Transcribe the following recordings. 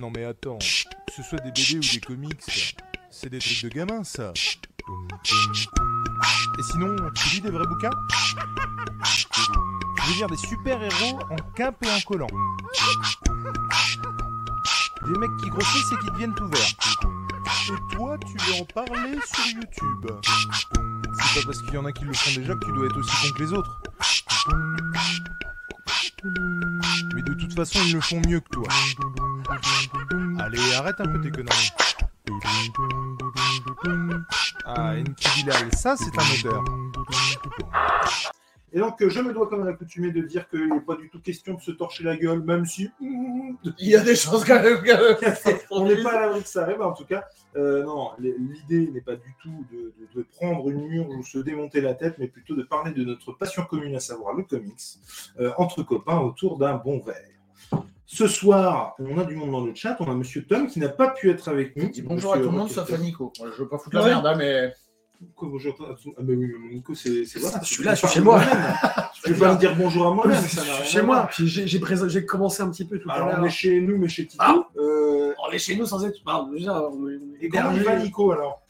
Non mais attends, que ce soit des BD ou des comics, c'est des trucs de gamin ça. Et sinon, tu lis des vrais bouquins Je veux dire des super-héros en quimpe et en collant. Des mecs qui grossissent et qui deviennent tout verts. Et toi, tu veux en parler sur YouTube. C'est pas parce qu'il y en a qui le font déjà que tu dois être aussi con que les autres. Mais de toute façon, ils le font mieux que toi. Allez, arrête un peu tes conneries. Ah, Bilal, ça c'est un odeur. Et donc, euh, je me dois, comme à l'accoutumée, de dire qu'il n'est pas du tout question de se torcher la gueule, même si. Il y a des chances quand même. on n'est pas à l'abri que ça arrive, en tout cas. euh, non, l'idée n'est pas du tout de, de- de prendre une mur ou se démonter la tête, mais plutôt de parler de notre passion commune, à savoir le comics, euh, entre copains autour d'un bon verre. Ce soir, on a du monde dans le chat. On a Monsieur Tom qui n'a pas pu être avec nous. Dis bonjour à tout le monde sauf à. Nico. Je veux pas foutre la Ouais. merde, hein, mais. Quoi, bonjour à tout- Ah, bah oui, mais Nico, c'est. voilà, Je c'est- suis là, je suis chez moi. moi-même. Je vais pas me dire bonjour à ça n'a Je suis chez moi. j'ai commencé un petit peu tout à Alors, on l'heure. est chez nous, mais chez Tito. Ah. Euh, On est chez nous sans être. Pardon, déjà, on est et comment il hébergés. va, Nico, alors?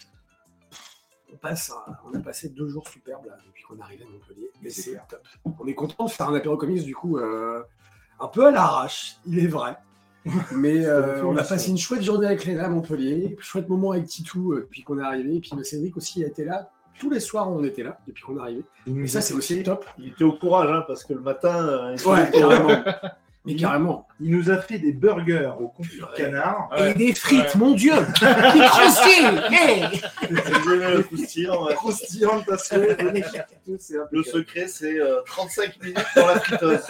On, passe, à- on a passé deux jours superbes là, depuis qu'on est arrivé à Montpellier. Mais c'est top. On est content de faire un apéro comics du coup euh, un peu à l'arrache, il est vrai. Mais euh, on a passé une chouette journée avec Léna à Montpellier, chouette moment avec Titou euh, depuis qu'on est arrivé. Et puis Cédric aussi a été là. Tous les soirs, on était là depuis qu'on est arrivé. Et ça, c'est aussi top. Il était au courage, hein, parce que le matin, euh, il Ouais, était- carrément. Mais carrément. Il nous a fait des burgers au confit de canard. Et des frites, Ouais. mon dieu Qui croustillent Hey le croustillant, ouais. Croustillant de ta souhait, magnifique, tout, c'est Le secret, c'est euh, 35 minutes dans la friteuse.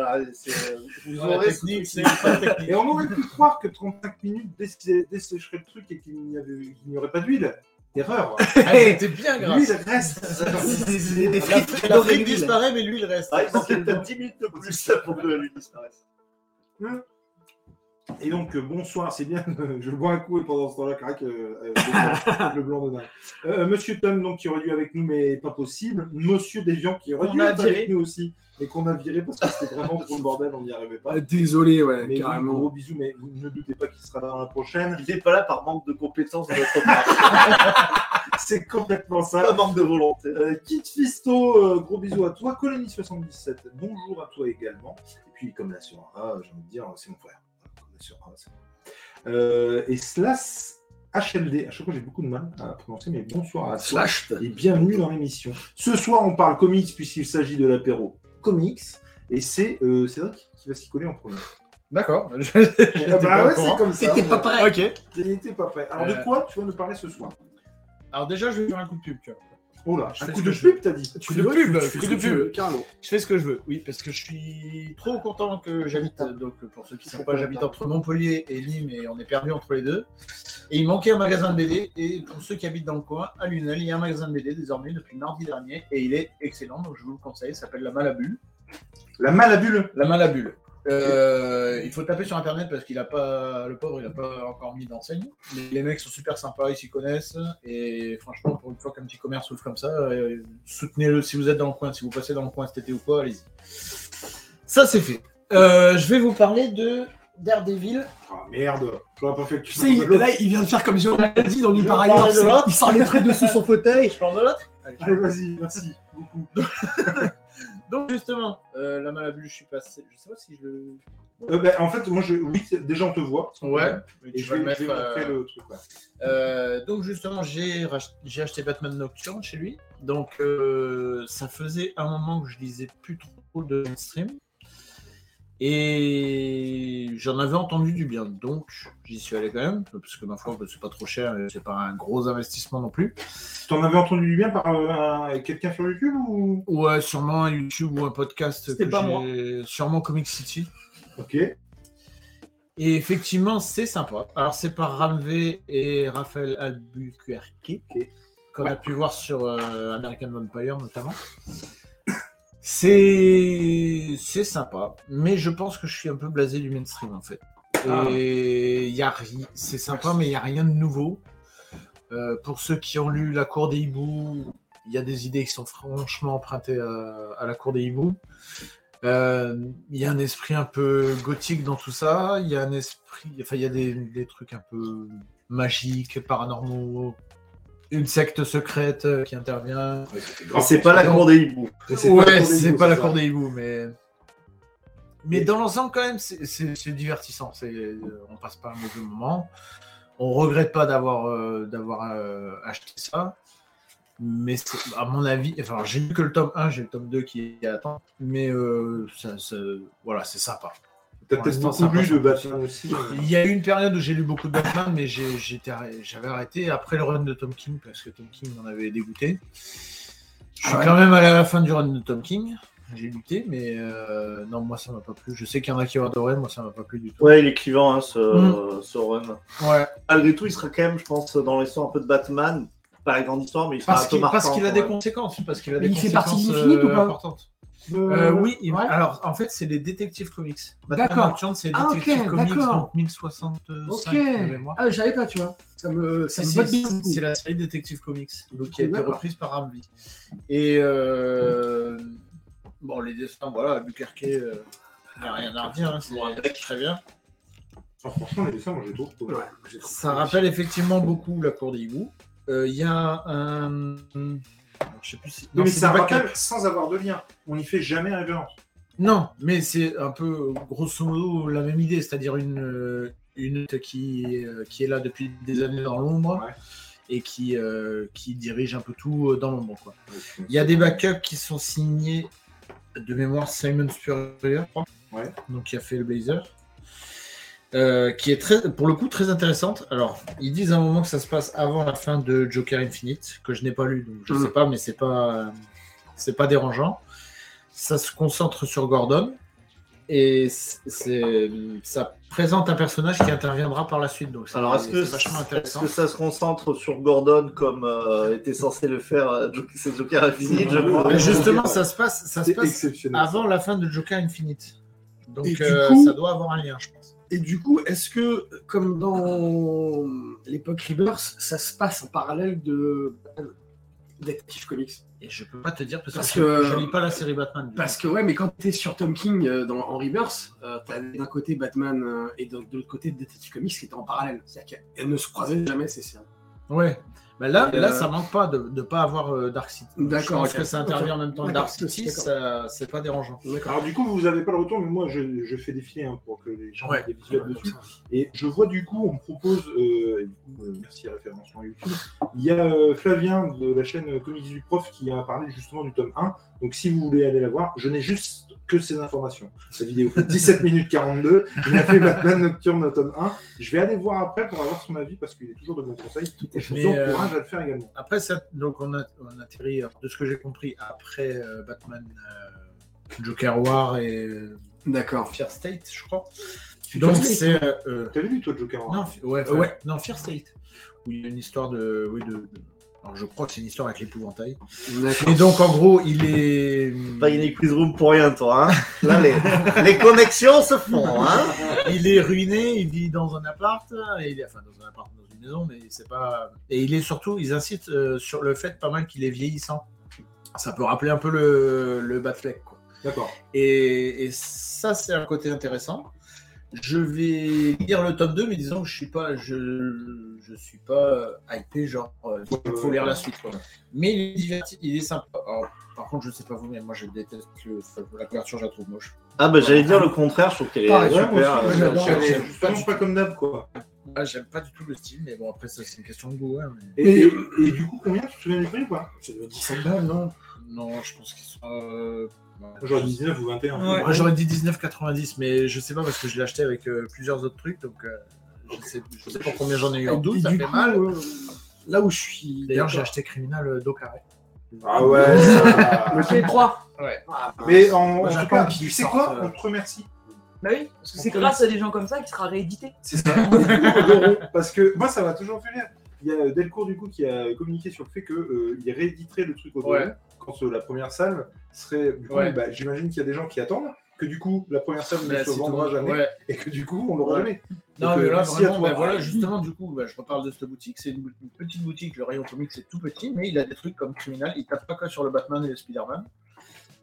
Voilà, c'est- vous aurez technique, ce- technique. Et on aurait pu croire que 35 minutes dessécherait le truc et qu'il n'y avait- aurait pas d'huile. Erreur. Ah, C'était bien grave. L'huile reste. l'huile disparaît, mais l'huile reste. Ah, il manquait peut-être 10 minutes de plus pour que lui disparaisse. Et donc, euh, bonsoir, c'est bien. Je bois un coup et pendant ce temps-là, craque euh, euh, le, blanc, de dingue. Euh, Monsieur Tom, donc, qui aurait dû avec nous, mais pas possible. Monsieur Deviant, qui aurait On dû a être viré. avec nous aussi, mais qu'on a viré parce que c'était vraiment trop le bordel, on n'y arrivait pas. Ah, Désolé, ouais, Mais oui, carrément. gros bisous, mais vous ne doutez pas qu'il sera là dans la prochaine. Il n'est pas là par manque de compétences de notre part, C'est complètement ça. pas manque de volonté. Euh, Kit Fisto, euh, gros bisous à toi. Colony77, bonjour à toi également. Et puis, comme la sur A, j'ai envie de dire, c'est mon frère. Comme la sur A, c'est mon frère. Euh, et Slash HLD, à chaque fois j'ai beaucoup de mal à prononcer, mais bonsoir à toi. Slash. Et bienvenue dans l'émission. Ce soir, on parle comics puisqu'il s'agit de l'apéro comics. Et c'est euh, Cédric qui va s'y coller en premier. D'accord. Ah bah ouais, c'est comme ça. T'étais pas prêt. Ok. T'étais pas prêt. Alors, de Euh. quoi tu vas nous parler ce soir? Alors déjà, je vais faire un coup de pub. tu vois. Oh là, un fais coup ce de que je pub, t'as dit. Coup de pub, coup de pub. Je fais ce que je veux, oui, parce que je suis trop content que j'habite, donc pour ceux qui ne savent pas, j'habite entre Montpellier et Nîmes et on est perdu entre les deux. Et il manquait un magasin de BD, et pour ceux qui habitent dans le coin, à Lunel, il y a un magasin de BD désormais depuis mardi dernier, et il est excellent, donc je vous le conseille, il s'appelle La Malabule. La malabule. La Malabule. Euh, il faut taper sur internet parce qu'il a pas, le pauvre, il a pas encore mis d'enseigne. Mais les mecs sont super sympas, ils s'y connaissent. Et franchement, pour une fois qu'un petit commerce ouvre comme ça, euh, soutenez-le si vous êtes dans le coin, si vous passez dans le coin cet été ou quoi, allez-y. Ça, c'est fait. Euh, je vais vous parler de Daredevil. Ah merde, j'aurais pas fait tu sais, il- là, il vient de faire comme Joe l'a dit dans de c'est- l'autre. Il sort les traits dessus son fauteuil. Je parle de l'autre Allez. Allez, vas-y, merci beaucoup. Donc, justement, euh, la Malabule, je suis passé. Je sais pas si je le. Euh, ben, en fait, moi, je... oui, déjà, on te voit. Ouais. Et tu je vais, le je vais mettre, montrer euh, le truc. ouais. Euh, donc justement, j'ai rach- j'ai acheté Batman Nocturne chez lui. Donc ça faisait un moment que je lisais plus trop de mainstream. Et j'en avais entendu du bien. Donc j'y suis allé quand même, parce que ma foi, c'est pas trop cher et c'est pas un gros investissement non plus. T'en avais entendu du bien par euh, un- quelqu'un sur YouTube ou? Ouais, sûrement un YouTube ou un podcast. C'était pas moi. Sûrement Comic City. Ok. Et effectivement, c'est sympa. Alors, c'est par Ramvé et Raphaël Albuquerque, Ok. qu'on a pu voir sur euh, American Vampire notamment. C'est c'est sympa, mais je pense que je suis un peu blasé du mainstream en fait. Ah. Et ri- c'est sympa, mais il n'y a rien de nouveau. Euh, pour ceux qui ont lu La Cour des hiboux, il y a des idées qui sont franchement empruntées à, à La Cour des hiboux. Euh, Il y a un esprit un peu gothique dans tout ça. Il y a un esprit, enfin, il y a des, des trucs un peu magiques, paranormaux. Une secte secrète euh, qui intervient. C'est pas la cour des hiboux. Ouais, c'est pas la cour des hiboux, mais. Mais dans l'ensemble, quand même, c'est- divertissant. Euh, on passe pas un mauvais moment. On regrette pas d'avoir euh, d'avoir euh, acheté ça. Mais c'est- à mon avis, enfin, j'ai lu que le tome 1, j'ai le tome 2 qui est à attendre. Mais euh, ça, ça- voilà, c'est sympa. T'as peut-être beaucoup lu de. Batman aussi. euh. Il y a eu une période où j'ai lu beaucoup de Batman, mais j'avais arrêté après le run de Tom King, parce que Tom King m'en avait dégoûté. Je suis Ah ouais. quand même allé à la fin du run de Tom King. J'ai lutté, mais euh, non, moi ça m'a pas plu. Je sais qu'il y en a qui ont adoré, moi ça m'a pas plu du tout. Ouais, il est clivant, hein, ce, ce run. Ouais, Malgré tout, il sera quand même, je pense, dans l'histoire un peu de Batman. Pas la grande histoire, mais il sera parce un peu qu'il parce qu'il a des conséquences. Parce qu'il a Mais des il fait conséquences partie d'Infinite ou euh, pas? importantes. Euh, Euh, oui, il- ouais. alors en fait, c'est les Detective Comics. Batman D'accord. C'est les Ah, Comics, donc 1065 Ok. Ah, j'avais pas, tu vois. Ça me, ça me c'est la série Detective Comics, donc qui a été reprise par Ramvi. Et euh, bon, les dessins, voilà, Bukerque, euh, il n'y a rien à redire, hein, c'est très bien. Franchement, les dessins, moi j'ai trop. Ouais, Ça rappelle effectivement beaucoup la cour des hiboux. Euh, Il y a un. Je sais plus si. Oui, non, mais c'est rappelle backups. sans avoir de lien. On n'y fait jamais référence. Non, mais c'est un peu grosso modo la même idée, c'est-à-dire une, euh, une qui, euh, qui est là depuis des années dans l'ombre Ouais. et qui, euh, qui dirige un peu tout dans l'ombre. quoi. Il y a des backups qui sont signés de mémoire Simon Spurrier, je crois. Ouais. donc qui a fait le Blazer. Euh, qui est très, pour le coup très intéressante. Alors, ils disent à un moment que ça se passe avant la fin de Joker Infinite, que je n'ai pas lu, donc je Mhm. sais pas, mais c'est pas, c'est pas dérangeant. Ça se concentre sur Gordon et c'est, ça présente un personnage qui interviendra par la suite. Donc, c'est- Alors, est-ce que, est-ce intéressant. que ça se concentre sur Gordon comme euh, était censé le faire euh, Joker Infinite, je crois? Mais justement, ça se passe, ça se passe avant la fin de Joker Infinite. Donc, euh, coup- ça doit avoir un lien, je pense. Et du coup, est-ce que, comme dans l'époque Rebirth, ça se passe en parallèle de Detective Comics? Et je peux pas te dire parce, Parce que, que- je, lis pas la série Batman. Parce que, ouais, mais quand tu es sur Tom King euh, dans, en Rebirth, euh, tu as d'un côté Batman euh, et de, de l'autre côté Detective Comics qui étaient en parallèle. C'est-à-dire qu'elles ne se croisaient jamais, ces séries. Ouais. Mais là, là, euh, ça manque pas de ne pas avoir euh, Dark City. D'accord, Je pense ok. que ça intervient en même temps que Dark City, c'est pas dérangeant. D'accord. Alors du coup, vous n'avez pas le retour, mais moi je, je fais défiler hein, pour que les gens Ouais. aient des visuels dessus. Et je vois du coup, on me propose, euh, et du coup, euh, merci à référencement YouTube, il y a euh, Flavien de la chaîne Comics du Prof qui a parlé justement du tome 1. Donc si vous voulez aller la voir, je n'ai juste que ces informations. Sa vidéo fait 17 minutes 42, il a fait Batman Nocturne au tome 1. Je vais aller voir après pour avoir son avis parce qu'il est toujours de bons conseils. Et je vous Mais, euh, encourage à le faire également. Après, ça, donc on, a, on atterrit, alors, de ce que j'ai compris, après euh, Batman euh, Joker War et euh, D'accord. Fear State, je crois. Tu Donc c'est. euh, euh, T'avais lu toi Joker hein non, ouais, Euh, ouais. non, Fear State. Où il y a une histoire de. Oui, de, de- alors je crois que c'est une histoire avec l'épouvantail. Et donc en gros, il est. Pas une quiz room pour rien, toi. Hein Là, les, les connexions se font. Hein il est ruiné, il vit dans un appart, et il est, enfin dans un appart, dans une maison, mais c'est pas. Et il est surtout, ils incitent euh, sur le fait pas mal qu'il est vieillissant. Ça peut rappeler un peu le, le Batfleck, quoi. D'accord. Et, et ça, c'est un côté intéressant. Je vais lire le tome 2, mais disons que je suis pas, je, je suis pas hypé, genre, euh, il faut lire la suite. quoi. Mais il est diverti, il est sympa. Alors, par contre, je sais pas vous, mais moi je déteste le- la couverture, je la trouve moche. Ah, bah, j'allais dire le contraire, je trouve qu'elle est Pareil, super. aussi, euh, j'adore. pas comme d'hab quoi. Ah, j'aime pas du tout le style, mais bon, après, ça, c'est une question de goût. hein, mais- Et, et- et du coup, combien tu te souviens du prix Ça doit 17 balles, non? Non, je pense qu'ils sont. euh, Genre 19 ou 21. Ouais, moi, j'aurais dit 19,90, mais je sais pas parce que je l'ai acheté avec euh, plusieurs autres trucs, donc euh, je, sais, je sais pas combien j'en ai eu en douze, ça du fait coup, mal. euh, là où je suis. D'ailleurs, j'ai acheté Criminal euh, carré. Ah ouais. ça- Le P3. Ouais. Mais en, Moi, en tout cas, tu sais quoi euh, On te remercie. Bah oui, parce que c'est grâce à des gens comme ça qu'il sera réédité. C'est ça. Parce que moi, ça m'a toujours fait rire. Il y a Delcourt, du coup, qui a communiqué sur le fait qu'il rééditerait le truc au Ouais. Quand euh, la première salve serait. Du coup, Ouais. bah, j'imagine qu'il y a des gens qui attendent que du coup, la première salve ne Bah, se vendra jamais Ouais. et que du coup, on l'aura Ouais. jamais. Non, Donc, mais euh, là, merci à vraiment, toi. bah, voilà, justement, du coup, bah, je reparle de cette boutique. C'est une, petite boutique, le rayon comics, c'est tout petit, mais il a des trucs comme Criminal. Il tape pas que sur le Batman et le Spider-Man.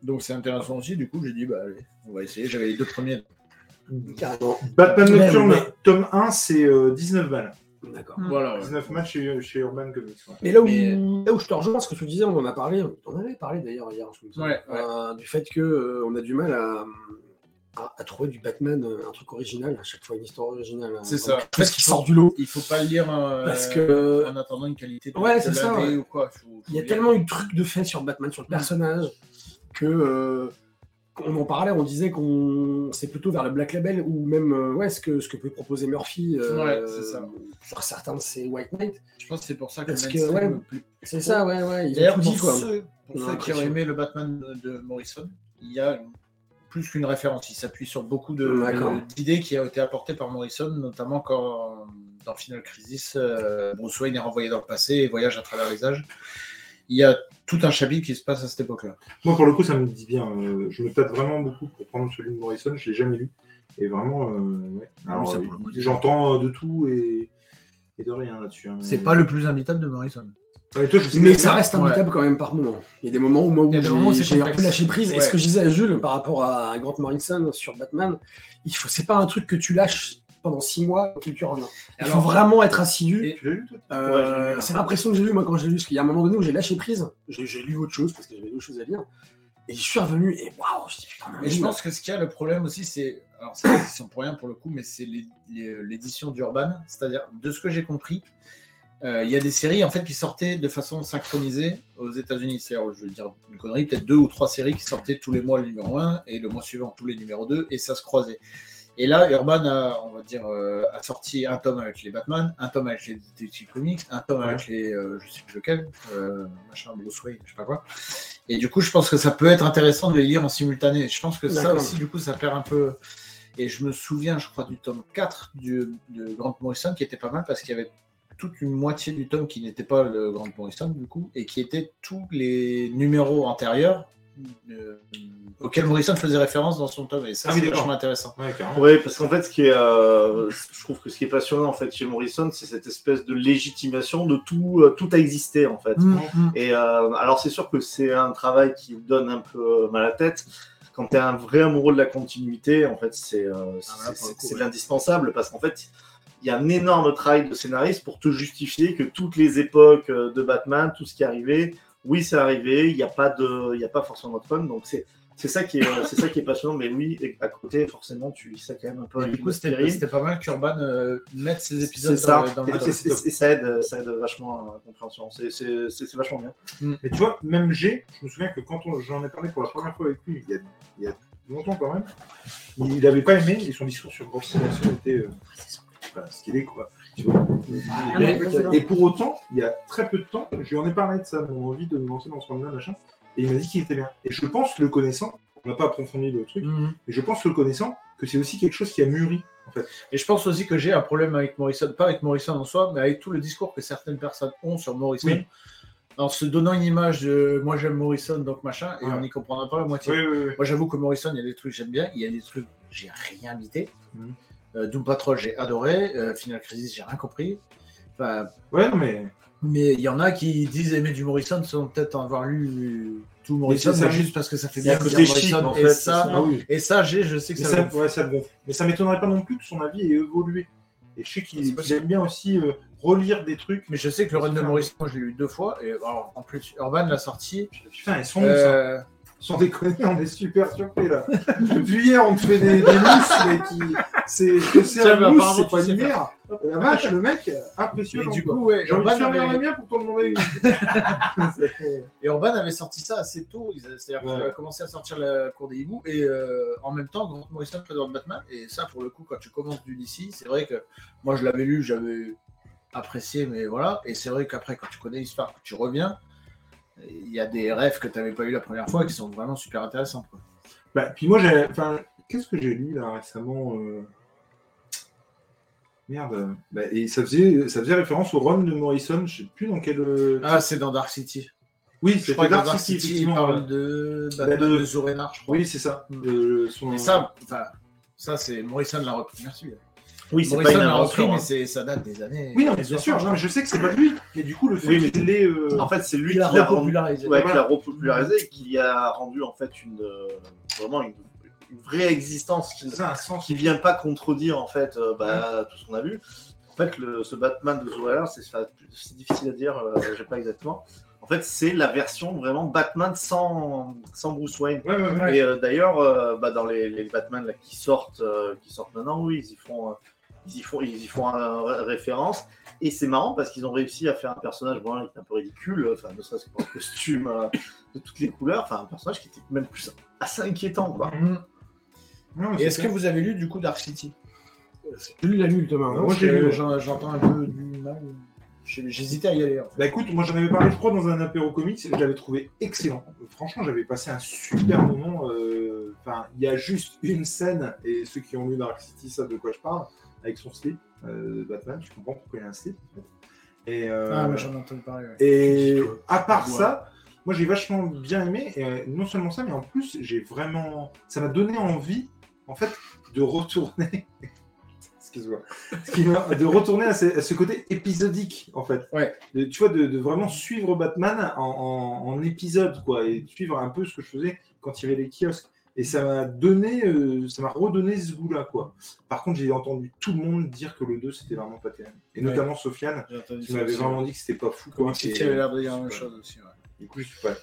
Donc c'est intéressant aussi, du coup j'ai dit bah allez, on va essayer. J'avais les deux premiers. Carrément. Batman Nocturne, mais- tome 1, c'est euh, 19 balles. D'accord. Mm. Voilà. ouais. 19 matchs chez, chez Urban Comics. ouais. Mais là où, Mais- là où je te rejoins, ce que tu disais, on en a parlé, on en avait parlé d'ailleurs hier, je me souviens, Ouais, ouais. euh, du fait que euh, on a du mal à, à, à trouver du Batman, euh, un truc original, à chaque fois une histoire originale. C'est euh, ça. Quelque chose qui sort du lot. Il faut pas le lire euh, Parce que en attendant une qualité de Ouais, c'est ça, l'AD ouais. ou quoi. Faut- faut il y a lire. tellement eu de trucs de fait sur Batman, sur le personnage, que euh, on en parlait, on disait qu'on c'est plutôt vers le Black Label ou même euh, ouais, ce que ce que peut proposer Murphy euh, Ouais, ça. sur certains de ses White Knight. Je pense que c'est pour ça que ouais. C'est ça, ouais, ouais. D'ailleurs, pour, dit, quoi. ceux, pour ceux qui ont aimé le Batman de, Morrison, il y a plus qu'une référence. Il s'appuie sur beaucoup d'idées qui ont été apportées par Morrison, notamment quand dans Final Crisis, euh, Bruce Wayne est renvoyé dans le passé et voyage à travers les âges. Il y a tout un chapitre qui se passe à cette époque-là. Moi, pour le coup, ça me dit bien. euh, je me tâte vraiment beaucoup pour prendre celui de Morrison. Je l'ai jamais lu. Et vraiment, euh, ouais. Alors, euh, coup, j'entends euh, de tout et, et de rien là-dessus. hein. C'est pas le plus imbitable de Morrison. Ouais, toi, je sais Mais ça reste Ouais. imbitable quand même par moment. Il y a des moments où moi où j'ai un peu lâché prise. Et Ouais. ce que je disais à Jules par rapport à Grant Morrison sur Batman, il faut c'est pas un truc que tu lâches pendant six mois et que tu reviens. Il faut vraiment être assidu. Et- Euh, Ouais, c'est l'impression que j'ai eu moi quand j'ai lu, parce qu'il y a un moment donné où j'ai lâché prise, j'ai lu autre chose parce que j'avais d'autres choses à lire, et je suis revenu et waouh, je dis putain, Mais je pense que ce qu'il y a le problème aussi, c'est. Alors, c'est l'édition pour rien pour le coup, mais c'est l'é- l'é- l'édition d'Urban. C'est-à-dire, de ce que j'ai compris, euh, il y a des séries en fait qui sortaient de façon synchronisée aux États-Unis. C'est-à-dire, je veux dire une connerie, peut-être deux ou trois séries qui sortaient tous les mois le numéro 1 et le mois suivant tous les numéros 2 et ça se croisait. Et là, Urban a, on va dire, euh, a sorti un tome avec les Batman, un tome avec les Detective Comics, un tome avec les, euh, je sais plus lequel, euh, machin, Bruce Wayne, je sais pas quoi. Et du coup, je pense que ça peut être intéressant de les lire en simultané. Je pense que ça aussi, du coup, ça perd un peu. Et je me souviens, je crois, du tome 4 du, de Grant Morrison qui était pas mal parce qu'il y avait toute une moitié du tome qui n'était pas le Grant Morrison, du coup, et qui était tous les numéros antérieurs euh, auxquels Morrison faisait référence dans son tome. Et ça, Ah oui, c'est vachement intéressant. Ouais. Oui, parce qu'en fait, ce qui est, euh, je trouve que ce qui est passionnant en fait chez Morrison, c'est cette espèce de légitimation de tout, euh, tout a existé en fait. Mm. Et euh, alors c'est sûr que c'est un travail qui donne un peu mal à la tête. Quand tu es un vrai amoureux de la continuité, en fait, c'est euh, c'est- Ah, là, pour le c'est- coup, c'est ouais. de l'indispensable parce qu'en fait, il y a un énorme travail de scénariste pour te justifier que toutes les époques de Batman, tout ce qui est arrivé, oui, c'est arrivé, il n'y a pas de, il y a pas forcément de fun, donc c'est c'est ça qui est, euh, c'est ça qui est passionnant, mais oui, et à côté, forcément, tu lis ça quand même un peu. Et du coup, c'était c'était pas mal qu'Urban euh, mette ces épisodes C'est ça, dans, dans et, le et- et- et ça aide, ça aide vachement à la compréhension. C'est- C'est c'est- c'est vachement bien. Mais tu vois, même G, je me souviens que quand on- j'en ai parlé pour la première fois avec lui, il y a, il y a longtemps quand même, il n'avait pas aimé et son discours sur Grosse était euh, ce qu'il est, quoi. Tu vois. Ah, Et- mais c'est et pour autant, il y a très peu de temps, je lui en ai parlé de ça, mon envie de me lancer dans ce monde-là, machin, et il m'a dit qu'il était bien. Et je pense, le connaissant, on n'a pas approfondi le truc, Mhm. mais je pense, le connaissant, que c'est aussi quelque chose qui a mûri, en fait. Et je pense aussi que j'ai un problème avec Morrison, pas avec Morrison en soi, mais avec tout le discours que certaines personnes ont sur Morrison, Oui. en se donnant une image de moi j'aime Morrison, donc machin, et Ouais. on n'y comprendra pas la moitié. Oui, oui, oui. Moi j'avoue que Morrison, il y a des trucs que j'aime bien, il y a des trucs que j'ai rien imité. Mhm. Doom Patrol, j'ai adoré, euh, Final Crisis, j'ai rien compris. Enfin, Ouais, mais mais il y en a qui disent aimer du Morrison sans peut-être avoir lu tout Morrison, c'est ça. juste parce que ça fait bien de côté dire chic, Morrison. en et fait, ça, ah oui. et ça, j'ai, je sais que Mais ça, ça, ouais, ça. Mais ça m'étonnerait pas non plus que son avis ait évolué. Et je sais qu'il aime bien aussi euh, relire des trucs. Mais je sais que le run de Morrison, je l'ai eu deux fois. Et alors, en plus, Urban l'a sorti. Putain, ils sont bons, ça. Sans déconner, on est super surpris là. Depuis hier, on te fait des, des mousses, mais qui. C'est que c'est un mais mousse, c'est pas une bière. La vache, le mec, impressionnant. et du coup, ouais, J'ai envie de la mienne pour t'en demander une. Et Urban avait sorti ça assez tôt. C'est-à-dire qu'il a commencé à sortir la cour des hiboux. Et euh, en même temps, Grant Morrison présente Batman. Et ça, pour le coup, quand tu commences du DC, c'est vrai que moi, je l'avais lu, j'avais apprécié, mais voilà. Et c'est vrai qu'après, quand tu connais l'histoire, que tu reviens, il y a des rêves que tu n'avais pas eu la première fois qui sont vraiment super intéressants. quoi. Bah, puis moi, j'ai. Enfin, qu'est-ce que j'ai lu là récemment euh, Merde. Bah, et ça faisait, ça faisait référence au run de Morrison, je sais plus dans quel. euh, Ah, c'est dans Dark City. oui, dans Dark Dark City, City, il parle de Bah, Batman de- de Zorénar, je crois. Oui, c'est ça. Mm. Euh, son- Et ça, ça c'est Morrison l'a repris. Merci. Oui, c'est pas une repris, invention. mais hein. c'est- ça date des années. Oui, non, mais bien sûr, non, mais je sais que c'est pas lui, mais du coup, le fait Oui, mais- qu'il l'ait. euh, En fait, c'est lui qui l'a repopularisé. ouais, qui l'a repopularisé et qui a rendu en fait une euh, vraiment une, une vraie existence qui, ça a un sens. qui vient pas contredire en fait euh, bah, tout ce qu'on a vu. En fait, le, ce Batman de Zoller, c'est c'est difficile à dire, euh, je sais pas exactement. En fait, c'est la version vraiment Batman sans, sans Bruce Wayne. Ouais, ouais, ouais. Et euh, d'ailleurs, euh, bah, dans les, les Batman là, qui sortent, euh, qui sortent maintenant, oui, ils y font, euh, ils y font, ils y font euh, ré- référence. Et c'est marrant parce qu'ils ont réussi à faire un personnage bon, qui est un peu ridicule, enfin, ne serait-ce que pour le costume euh, de toutes les couleurs, enfin un personnage qui était même plus assez inquiétant, quoi. Mhm. Non, mais Et est-ce que vous avez lu du coup Dark City? Lui, il a lu Thomas. Moi, hein. Parce j'ai lu, J'entends un peu du mal. J'hésitais à y aller. en fait. Bah écoute, moi j'en avais parlé, je crois, dans un apéro comics, je l'avais trouvé excellent. Franchement, j'avais passé un super moment. euh, Enfin, il y a juste une scène, et ceux qui ont lu Dark City savent de quoi je parle, avec son slip euh, de Batman, je comprends pourquoi il y a un slip. en fait. Et, euh, Ah, mais j'en ai entendu parler. ouais. et à part Ouais. ça, moi j'ai vachement bien aimé, et euh, non seulement ça, mais en plus, j'ai vraiment. Ça m'a donné envie, en fait, de retourner. Excuse-moi. Excuse-moi, de retourner à ce, à ce côté épisodique, en fait. Ouais. De- tu vois, de, de vraiment suivre Batman en, en, en épisode, quoi, et de suivre un peu ce que je faisais quand il y avait les kiosques. Et ça m'a donné, euh, ça m'a redonné ce goût-là, quoi. Par contre, j'ai entendu tout le monde dire que le 2, c'était vraiment pas terrible. Et Ouais. notamment Sofiane, qui m'avait vraiment dit que c'était pas fou, quoi. City avait l'air de dire la même chose aussi. ouais. Du coup, je suis pas.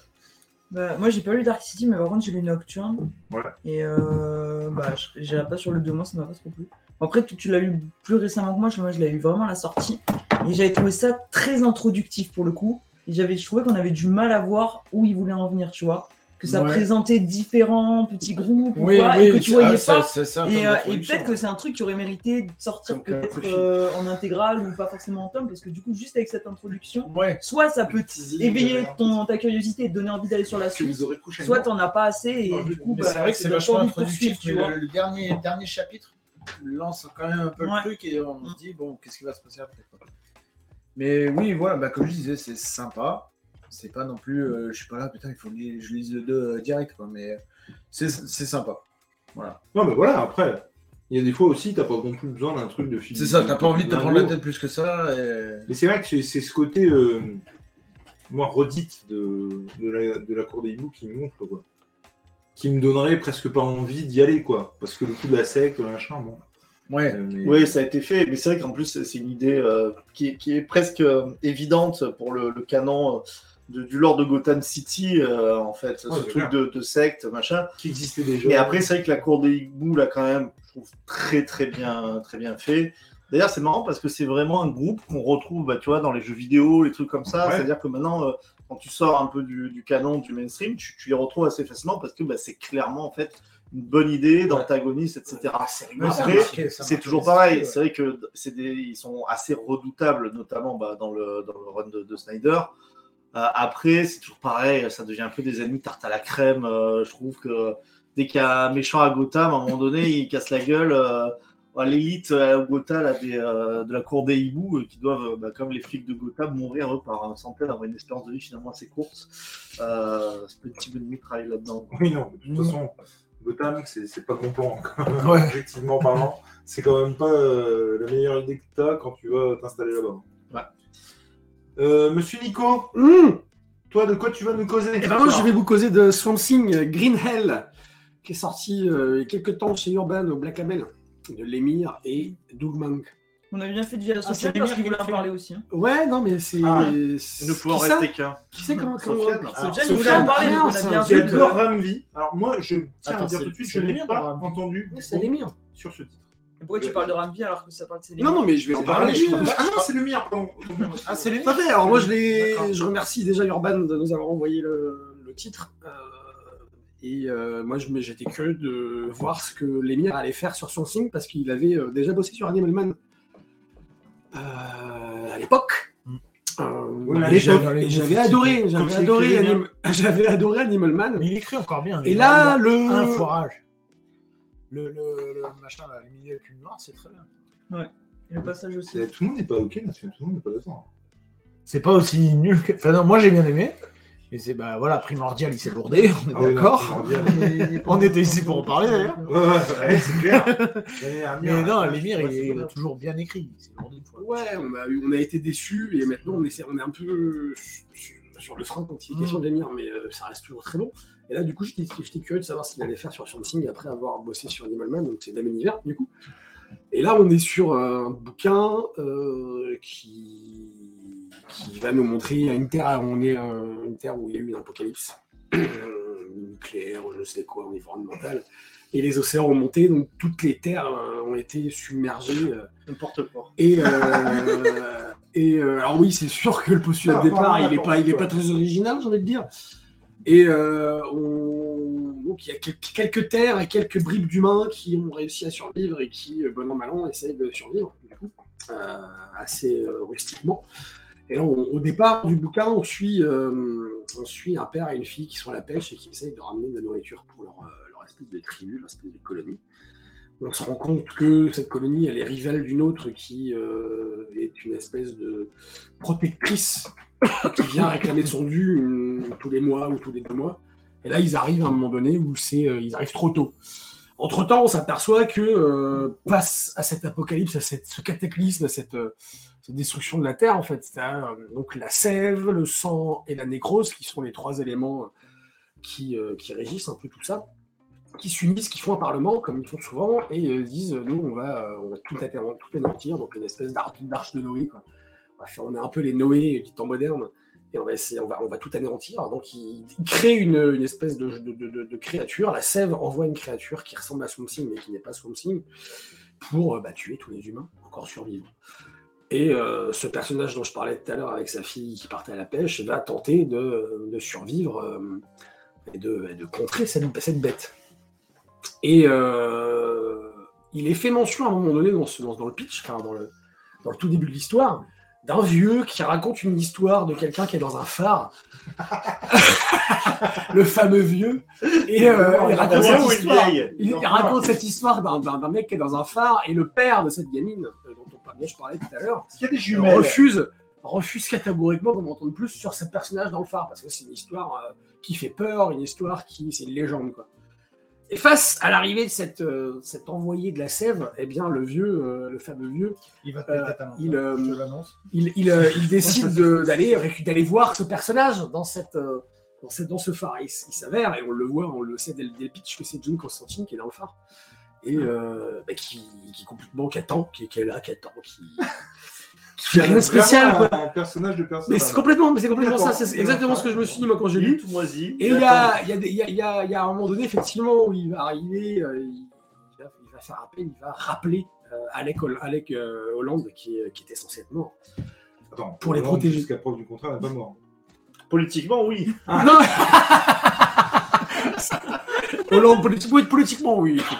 Bah, moi, j'ai pas lu Dark City, mais par contre, j'ai lu Nocturne. Voilà. Et euh, bah, je- j'irai pas sur le deux mois, ça m'a pas trop plu. Après, tu, tu l'as lu plus récemment que moi, je- moi, je l'ai lu vraiment à la sortie. Et j'avais trouvé ça très introductif pour le coup. Et j'avais je trouvais qu'on avait du mal à voir où il voulait en venir, tu vois. Que ça Ouais. présentait différents petits groupes ou Oui, quoi, oui, et que tu ah, voyais ça- pas. ça- ça, Et, euh, et peut-être que c'est un truc qui aurait mérité de sortir peut-être euh, en intégrale ou pas forcément en tome, parce que du coup, juste avec cette introduction, Ouais. soit ça peut éveiller euh, ton, ta curiosité et te donner envie d'aller sur la suite, soit t'en as pas assez et du coup, bah, c'est vrai que c'est vachement introductif, tu vois. le, dernier, dernier chapitre lance quand même un peu Ouais. le truc et on se dit, bon, qu'est-ce qui va se passer après. Mais oui, voilà, bah, comme je disais, c'est sympa. C'est pas non plus, euh, je suis pas là, putain, il faut que je lise le 2 euh, direct, quoi, mais c'est c'est sympa. Voilà. Non, mais voilà, après, il y a des fois aussi, t'as pas non plus besoin d'un truc de film. C'est ça, t'as pas envie de te prendre la tête plus que ça. Et... Mais c'est vrai que c'est c'est ce côté, euh, moi, redite de, de, la, de la cour des hiboux qui me gonfle, quoi. Qui me donnerait presque pas envie d'y aller, quoi. Parce que le coup de la secte, le machin, bon. Ouais. Euh, mais- Oui, ça a été fait, mais c'est vrai qu'en plus, c'est une idée euh, qui, est, qui est presque euh, évidente pour le, le canon euh, de- du lore de Gotham City, euh, en fait, ce Ouais, truc de, de secte, machin. Qui existait déjà. Et après, c'est vrai que la cour des hiboux, là, quand même, je trouve très, très bien, très bien fait. D'ailleurs, c'est marrant parce que c'est vraiment un groupe qu'on retrouve, bah, tu vois, dans les jeux vidéo, les trucs comme ça. Ouais. C'est-à-dire que maintenant, euh, quand tu sors un peu du, du canon, du mainstream, tu, tu les retrouves assez facilement parce que bah, c'est clairement, en fait, une bonne idée d'antagoniste, etc. Ouais, c'est toujours pareil. C'est vrai que c'est des, ils sont assez redoutables, notamment bah, dans, le, dans le run de, de Snyder. Euh, après, c'est toujours pareil. Ça devient un peu des ennemis tarte à la crème. Euh, je trouve que dès qu'il y a un méchant à Gotham, à un moment donné, il casse la gueule. Euh, à L'élite euh, à Gotham, là, des, euh, de la cour des hiboux, euh, qui doivent, bah, comme les flics de Gotham, mourir eux, par centaines, avoir une espérance de vie finalement assez courte. Euh, ce petit ennemi travaille là-dedans. Oui, non, de toute façon, Gotham, c'est c'est pas bon plan. Ouais. Objectivement parlant, c'est quand même pas euh, la meilleure idée que t'as quand tu vas t'installer là-bas. Ouais. Euh, Monsieur Nico, Hum toi, de quoi tu vas nous causer Eh ben moi, je vais vous causer de Swamp Thing Green Hell, qui est sorti euh, il y a quelques temps chez Urban au Black Label, de Lemire et Doug Mank. On a bien fait de Sofiane c'est parce bien qu'il voulait en parler aussi. hein. Ouais, non, mais c'est. Ah, ne ça rester qu'un. Qui c'est comment Sofiane. Alors, Sofiane, il voulait en parler, donc on a ça, bien c'est fait C'est de- Edgar Ramsey. Alors moi, je tiens Attends, à dire tout de suite, je n'ai pas entendu Ouais, c'est Lemire. sur ce titre. Pourquoi tu parles de Rambi alors que ça parle de Céline Non, non, mais je vais en parler. Ah non, c'est le mien, pardon. Ah, c'est Tout à fait. Alors moi, je, je remercie déjà Urban de nous avoir envoyé le, le titre. Euh, et euh, moi, j'étais curieux de voir ce que l'émir allait faire sur son signe parce qu'il avait euh, déjà bossé sur Animal Man euh, à l'époque. Euh, j'avais- adoré, j'avais adoré. Anim- Animal Man. Mais il écrit encore bien. Et là, le un foirage. Le, le, le machin, là, le milieu avec une noire, c'est très bien. Et le passage aussi. Tout le monde n'est pas ok, parce que tout le monde n'est pas d'accord. C'est pas aussi nul que. Enfin, non, moi j'ai bien aimé. Et c'est bah voilà, primordial, il s'est lourdé, on est Ah oui, d'accord. on était ici pour en parler d'ailleurs. Ouais, ouais, ouais, c'est clair. Mais non, ouais, l'émir, ouais, il, a toujours bien écrit. Ouais, on a, on a été déçus et maintenant on, essaie, on est un peu sur, sur le frein de quantification Mm. de l'émir, mais euh, ça reste toujours très bon. Et là, du coup, j'étais curieux de savoir ce qu'il allait faire sur Something après avoir bossé sur Animal Man, donc c'est Dame Univers, du coup. Et là, on est sur un bouquin euh, qui, qui va nous montrer une terre, on est euh, une terre où il y a eu une apocalypse euh, nucléaire, ou je sais quoi, environnemental. Et les océans ont monté, donc toutes les terres euh, ont été submergées. euh, N'importe quoi. et, euh, et euh, alors oui, c'est sûr que le postulat de départ, il n'est pas, il est pas très original, j'ai envie de dire. Et euh, on- donc il y a quel- quelques terres et quelques bribes d'humains qui ont réussi à survivre et qui, euh, bon an mal an, essayent de survivre, euh, assez rustiquement. Et au départ du bouquin, on suit, un père et une fille qui sont à la pêche et qui essayent de ramener de la nourriture pour leur, leur espèce de tribu, leur espèce de colonie. On se rend compte que cette colonie, elle est rivale d'une autre qui est une espèce de protectrice qui vient réclamer son dû euh, tous les mois ou tous les deux mois. Et là, ils arrivent à un moment donné où c'est, euh, ils arrivent trop tôt. Entre-temps, on s'aperçoit que euh, à cet apocalypse, à cette, ce cataclysme, à cette, euh, destruction de la Terre, en fait, c'est donc la sève, le sang et la nécrose, qui sont les trois éléments qui, qui régissent un peu tout ça, qui s'unissent, qui font un parlement, comme ils font souvent, et disent, nous, on va, on va tout, tout anéantir, donc une espèce d'ar- d'arche de Noé. On, est un peu les Noé du temps moderne, et on va tout anéantir. Donc, ils créent une, espèce de, créature. La sève envoie une créature qui ressemble à Swamp Thing, mais qui n'est pas Swamp Thing, pour euh, bah, tuer tous les humains, encore survivants. Et euh, ce personnage dont je parlais tout à l'heure avec sa fille qui partait à la pêche va tenter de, survivre euh, et de, contrer cette, bête. Et il est fait mention à un moment donné dans, ce- dans, dans le pitch, dans le tout début de l'histoire, d'un vieux qui raconte une histoire de quelqu'un qui est dans un phare. le fameux vieux. Et euh, il raconte cette histoire. vieille Il, il raconte cette histoire d'un- mec qui est dans un phare et le père de cette gamine euh, dont, on, dont je parlais tout à l'heure refuse, refuse catégoriquement d'en entendre plus sur ce personnage dans le phare parce que c'est une histoire euh, qui fait peur, une histoire qui c'est une légende quoi. Et face à l'arrivée de cette, euh, cet envoyé de la sève, eh bien le vieux, euh, le fameux vieux, Il va Euh, il, il, il, il décide de- d'aller voir ce personnage dans cette dans, cette, dans ce phare. Il, s'avère, et on le voit, on le sait dès, le- dès le pitch, que c'est John Constantine qui est dans le phare. Et bah, qui, qui complètement, qui attend, qui, qui est là, qui attend, qui, qui fait rien de spécial. quoi. Un personnage de Mais personnage. c'est complètement, mais c'est complètement ça, c'est exactement ce que je me suis dit moi quand j'ai lu. tout moisi. Et il y a, il y, a il y, a, il y, a, il y a un moment donné, effectivement, où il va arriver, euh, il, il va, il va faire appel, il va rappeler euh, Alec, Alec, euh, Hollande, qui, est- qui était censé être mort. Attends, pour les protéger. Jusqu'à preuve du contraire, n'est pas mort. Politiquement, oui. Non Hollande, politi- oui, politiquement, oui.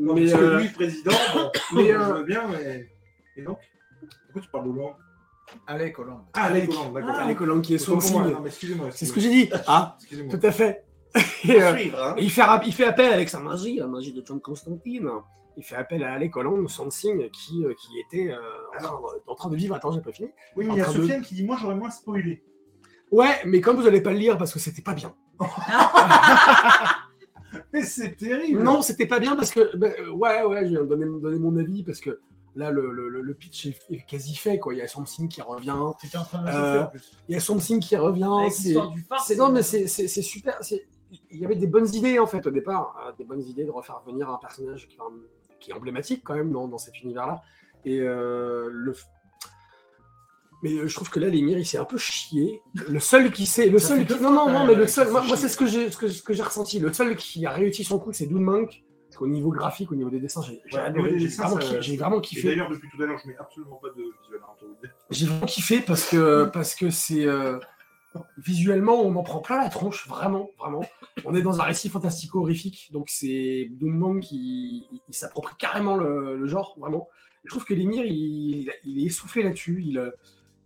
Non, Mais, parce que euh, lui, président, bon, mais, je euh, veux bien, mais. Et donc Pourquoi tu parles Alec Hollande. Ah, Alec Hollande, d'accord. Alec Hollande qui est son signe. Non, mais excusez-moi. C'est ce que j'ai dit. Ah, Excusez-moi. tout à fait. Et, euh, Suivre, hein. Il fait, il fait appel avec sa magie, la magie de John Constantine. Il fait appel à Alec Holland, son signe, qui, euh, qui était euh, en, train de, en train de vivre. Attends, j'ai pas fini. Oui, mais il y a train de- Sofiane qui dit Moi, j'aurais moins spoilé. Ouais, mais comme vous allez pas le lire parce que c'était pas bien. Mais c'est terrible Non, c'était pas bien parce que. ben, euh, ouais, ouais, je viens de donner, donner mon avis parce que là, le, le- le- le pitch est, est quasi fait. Quoi. Il y a Something qui revient. C'était en train de Euh, chauffer en plus. Il y a Something qui revient. C'est- non, mais c'est super. Il y avait des bonnes idées en fait au départ, euh, des bonnes idées de refaire venir un personnage qui, qui est emblématique quand même dans, dans cet univers-là. Et euh, le. Mais euh, je trouve que là, l'émir, il s'est un peu chié. Le seul qui sait, le Ça seul qui, non, non, non, mais le seul, moi, c'est ce que j'ai, ce que, ce que j'ai ressenti. Le seul qui a réussi son coup, c'est Doom Monk. Parce qu'au niveau graphique, au niveau des dessins, j'ai Ouais, vraiment, ça- vraiment kiffé. d'ailleurs, depuis tout à l'heure, je mets absolument pas de visuel. hein. J'ai vraiment kiffé parce que parce que c'est euh, visuellement on en prend plein la tronche, vraiment, vraiment. On est dans un récit fantastico horrifique, donc c'est Doom qui il, il s'approprie carrément le, le genre, vraiment. Je trouve que l'émir il, il est essoufflé là-dessus, il, euh,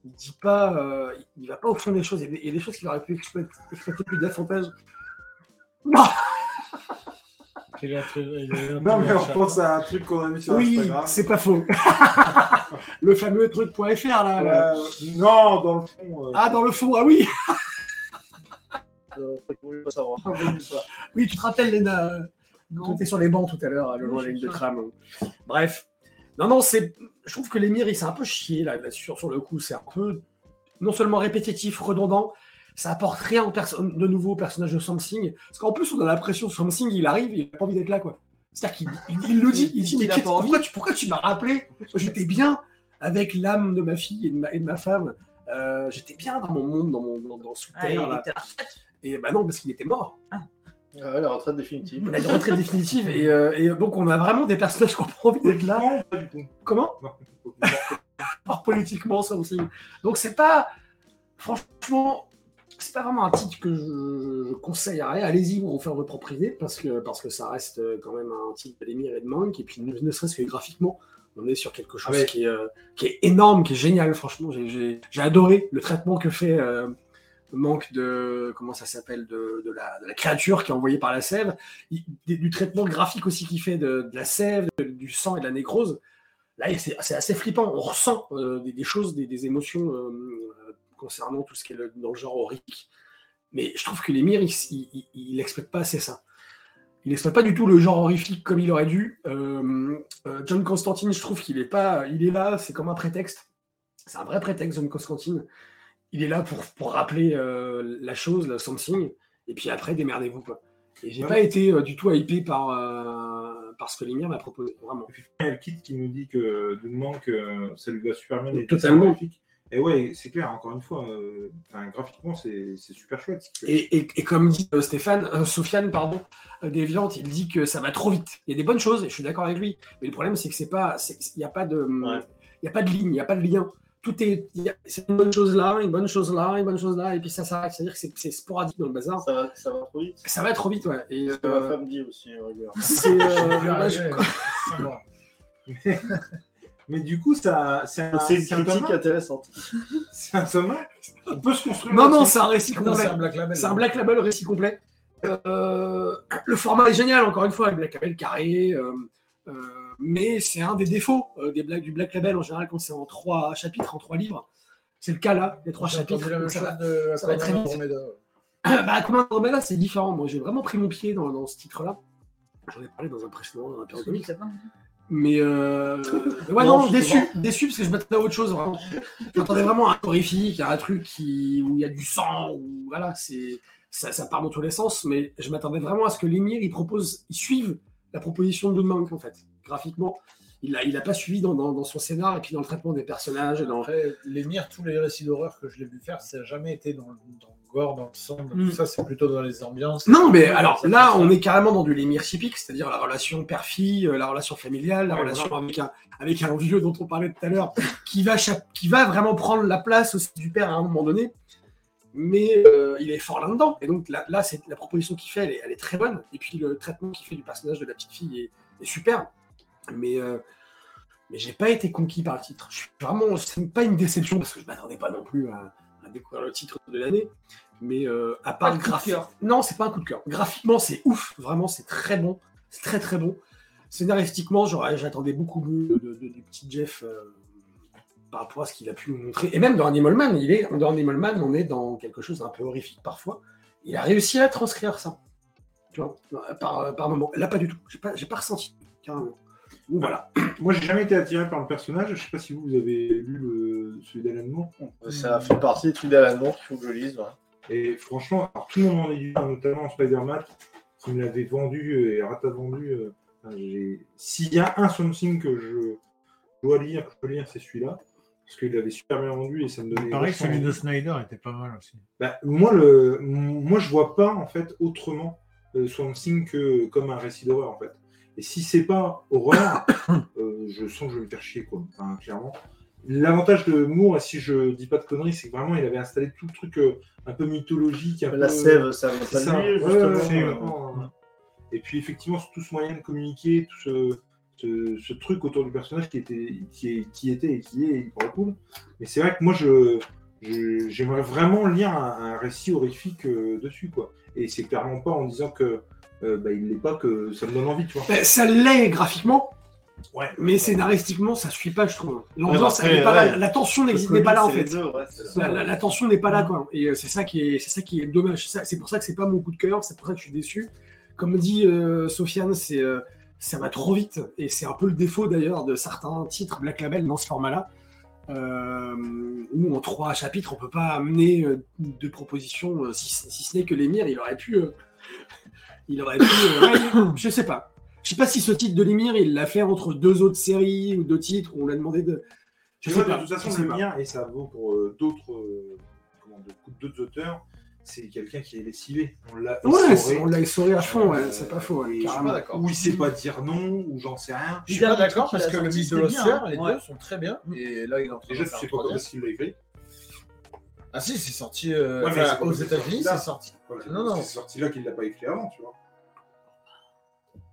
il dit pas, euh, il va pas au fond des choses. Il y a des, il y a des choses qu'il aurait pu exploiter, exploiter plus davantage. Il a très- il a- Non, mais on pense à un truc qu'on a mis sur Oui, Instagram. c'est pas faux. le fameux truc.fr là. là. Euh, non, dans le fond. euh, Ah dans le fond, ah oui. euh. Oui, tu te rappelles, Léna euh, Tu étais sur les bancs tout à l'heure, le long de la ligne de tram. Bref. Non, non, c'est. Je trouve que l'émir, il s'est un peu chié là, là-dessus, sur, sur le coup. C'est un peu non seulement répétitif, redondant, ça apporte rien en perso- de nouveau au personnage de Something. Parce qu'en plus, on a l'impression que Something, il arrive, il n'a pas envie d'être là, quoi. C'est-à-dire qu'il il, il le dit, il dit, mais a qu'est-ce- pas envie. pourquoi tu, pourquoi tu m'as rappelé J'étais bien avec l'âme de ma fille et de ma, et de ma femme. Euh, J'étais bien dans mon monde, dans mon dans, dans Ah, la. Et bah non, parce qu'il était mort. Ah ouais, la retraite définitive. Il a une retraite définitive. Et, euh, et donc, on a vraiment des personnages qui ont pas envie d'être là. Non, pas du tout. Comment Non. Or, politiquement, ça aussi. Donc, c'est pas. Franchement, c'est pas vraiment un titre que je, je conseille à rien. Allez-y, vous faire votre propre idée, parce que, parce que ça reste euh, quand même un titre de l'émir et de Monk. Et puis, ne, ne serait-ce que graphiquement, on est sur quelque chose Ah ouais. qui, est, euh, qui est énorme, qui est génial. Franchement, j'ai- j'ai j'ai adoré le traitement que fait. euh, Monk de comment ça s'appelle de, de la, de la créature qui est envoyée par la sève, Il- du, traitement graphique aussi qu'il fait de, de la sève, du sang et de la nécrose. Là, c'est c'est assez flippant. On ressent euh, des, des choses, des, des émotions concernant tout ce qui est le- dans le genre horrifique. Mais je trouve que l'émir, il, il, il, il exploite pas assez ça. Il n'exploite pas du tout le genre horrifique comme il aurait dû. Euh, euh, John Constantine, je trouve qu'il est pas, il est là, c'est comme un prétexte. C'est un vrai prétexte, John Constantine. Il est là pour, pour rappeler euh, la chose, le something, et puis après, démerdez-vous. Quoi. Et j'ai Ouais. pas été du tout hypé par, par ce que l'émir m'a proposé, vraiment. Il y a le kit qui nous dit que manque, euh, ça lui va super bien. Totalement. graphiques. Et ouais, c'est clair, encore une fois, euh, graphiquement, c'est super chouette. Et, et- et comme dit euh, Stéphane, euh, Sofiane, pardon, euh, Deviant, il dit que ça va trop vite. Il y a des bonnes choses, et je suis d'accord avec lui. Mais le problème, c'est que c'est pas, il n'y a pas de, Ouais. il y a pas de ligne, il n'y a pas de lien. Tout est, il y a- c'est une bonne chose là, une bonne chose là, une bonne chose là, et puis ça s'arrête. C'est-à-dire que c'est- sporadique dans le bazar. Ça va, ça va trop vite. Ça va trop vite, ouais. Et, C'est ce que ma femme dit aussi, regarde. c'est, Mais du coup, ça, c'est un, une un critique Thomas intéressante. C'est un Thomas On peut se construire. Non, non, c'est un récit complet. c'est un Black Label. C'est un Black Label récit complet. Euh, le format est génial, encore une fois, le Black Label carré. euh, euh, mais c'est un des défauts euh, des blagues, du Black Label en général quand c'est en trois chapitres, en trois livres. C'est le cas là, les trois chapitres. la même ça va- de ça va très vite. Bah, comment Andromeda, c'est différent. Moi, j'ai vraiment pris mon pied dans, dans ce titre-là. J'en ai parlé dans un précédent dans un Mais euh... ouais, Non, non, je déçu, déçu parce que je m'attendais à autre chose. Vraiment. J'attendais vraiment à un horrifique, à un truc qui... où il y a du sang, où voilà, c'est ça, ça part dans tous les sens. Mais je m'attendais vraiment à ce que l'émir il propose, il suive la proposition de Monk en fait, graphiquement. Il l'a il a pas suivi dans, dans, dans son scénar et puis dans le traitement des personnages. Dans... Après, les mires, tous les récits d'horreur que je l'ai vu faire, ça n'a jamais été dans, le- dans le gore, dans le sang. dans Mm. Tout ça, c'est plutôt dans les ambiances. Non, mais alors là, on est carrément dans du l'émir typique, c'est-à-dire la relation père-fille, euh, la relation familiale, la Ouais, relation avec un, avec un vieux dont on parlait tout à l'heure, qui va, qui va vraiment prendre la place aussi du père à un moment donné. Mais euh, il est fort là-dedans. Et donc là, là c'est la proposition qu'il fait, elle est, elle est très bonne. Et puis le traitement qu'il fait du personnage de la petite fille est, est super. Mais, euh, mais j'ai pas été conquis par le titre. Je suis vraiment, c'est pas une déception parce que je m'attendais pas non plus à, à découvrir le titre de l'année. Mais euh, à part le de coup de graphique. cœur. Non, c'est pas un coup de cœur. Graphiquement, c'est ouf. Vraiment, c'est très bon. C'est très très bon. Scénaristiquement, j'attendais beaucoup mieux du petit Jeff euh, par rapport à ce qu'il a pu nous montrer. Et même dans Animal Man, il est, dans Animal Man, on est dans quelque chose d'un peu horrifique parfois. Il a réussi à transcrire ça. Tu vois, par, par moment. Là, pas du tout. J'ai pas, pas ressenti. Carrément. Donc, voilà. Moi, j'ai jamais été attiré par le personnage. Je sais pas si vous, vous avez lu le, celui d'Alan Moore. Ça fait partie des trucs d'Alan Moore qu'il faut que je lise. ouais. Et franchement, alors, tout le monde en a dit, notamment Spider-Man, qui me l'avait vendu euh, et Rata vendu. euh, enfin, S'il y a un something que je dois lire, que je peux lire, c'est celui-là. Parce qu'il avait super bien vendu et ça me Il donnait. paraît que vachement celui de. Snyder était pas mal aussi. Bah, moi, le, moi, je vois pas en fait autrement euh, Swamp Thing que comme un récit d'horreur en fait. Et si c'est pas horreur, euh, je sens que je vais me faire chier quoi. Enfin, clairement. L'avantage de Moore, si je dis pas de conneries, c'est que vraiment il avait installé tout le truc euh, un peu mythologique, un La peu- sève, ça va ça. lui, Ouais, justement. ouais, ouais, Euh, Et puis effectivement, tout ce moyen de communiquer, tout ce, ce, ce truc autour du personnage qui était, qui, est- qui était et qui est hyper cool. Mais c'est vrai que moi, je, je- j'aimerais vraiment lire un, un récit horrifique euh, dessus, quoi. Et c'est clairement pas en disant que euh, bah, il l'est pas que ça me donne envie, tu vois. Ben, ça l'est graphiquement, Ouais. Mais scénaristiquement, ça suit pas, je trouve. L'ambiance, après, elle est pas ouais. là. La tension n'est pas là, en fait. deux, ouais. La, la- la tension n'est pas là, quoi. Et euh, c'est ça qui est, c'est ça qui est dommage. C'est pour ça que c'est pas mon coup de cœur. C'est pour ça que je suis déçu. Comme dit euh, Sofiane, c'est, euh, ça va trop vite. Et c'est un peu le défaut d'ailleurs de certains titres Black Label dans ce format-là. Euh, où en trois chapitres, on peut pas amener euh, de propositions, euh, si, si ce n'est que l'émir, il aurait pu. Euh, il aurait pu. euh, ouais, je sais pas. Je sais pas si ce titre de l'émir, il l'a fait entre deux autres séries ou deux titres où on l'a demandé de. Je sais pas. de toute façon, je sais le pas. mien, et ça vaut pour euh, d'autres euh, d'autres auteurs, c'est quelqu'un qui est lessivé. On l'a Ouais, essoré. on l'a essoré à fond, ouais, Euh, c'est pas faux. ouais, et je suis pas d'accord. Ou il sait pas dire non, ou j'en sais rien. Je suis pas d'accord parce que le mythe de l'Oscar, hein. les Ouais. deux sont très bien. Et là, il est en train Déjà, de faire sais pas comment est-ce qu'il l'a écrit. Ah si, c'est sorti euh, Ouais, enfin, aux que c'est États-Unis, sorti là. c'est Non, non. C'est sorti là qu'il l'a pas écrit avant, tu vois.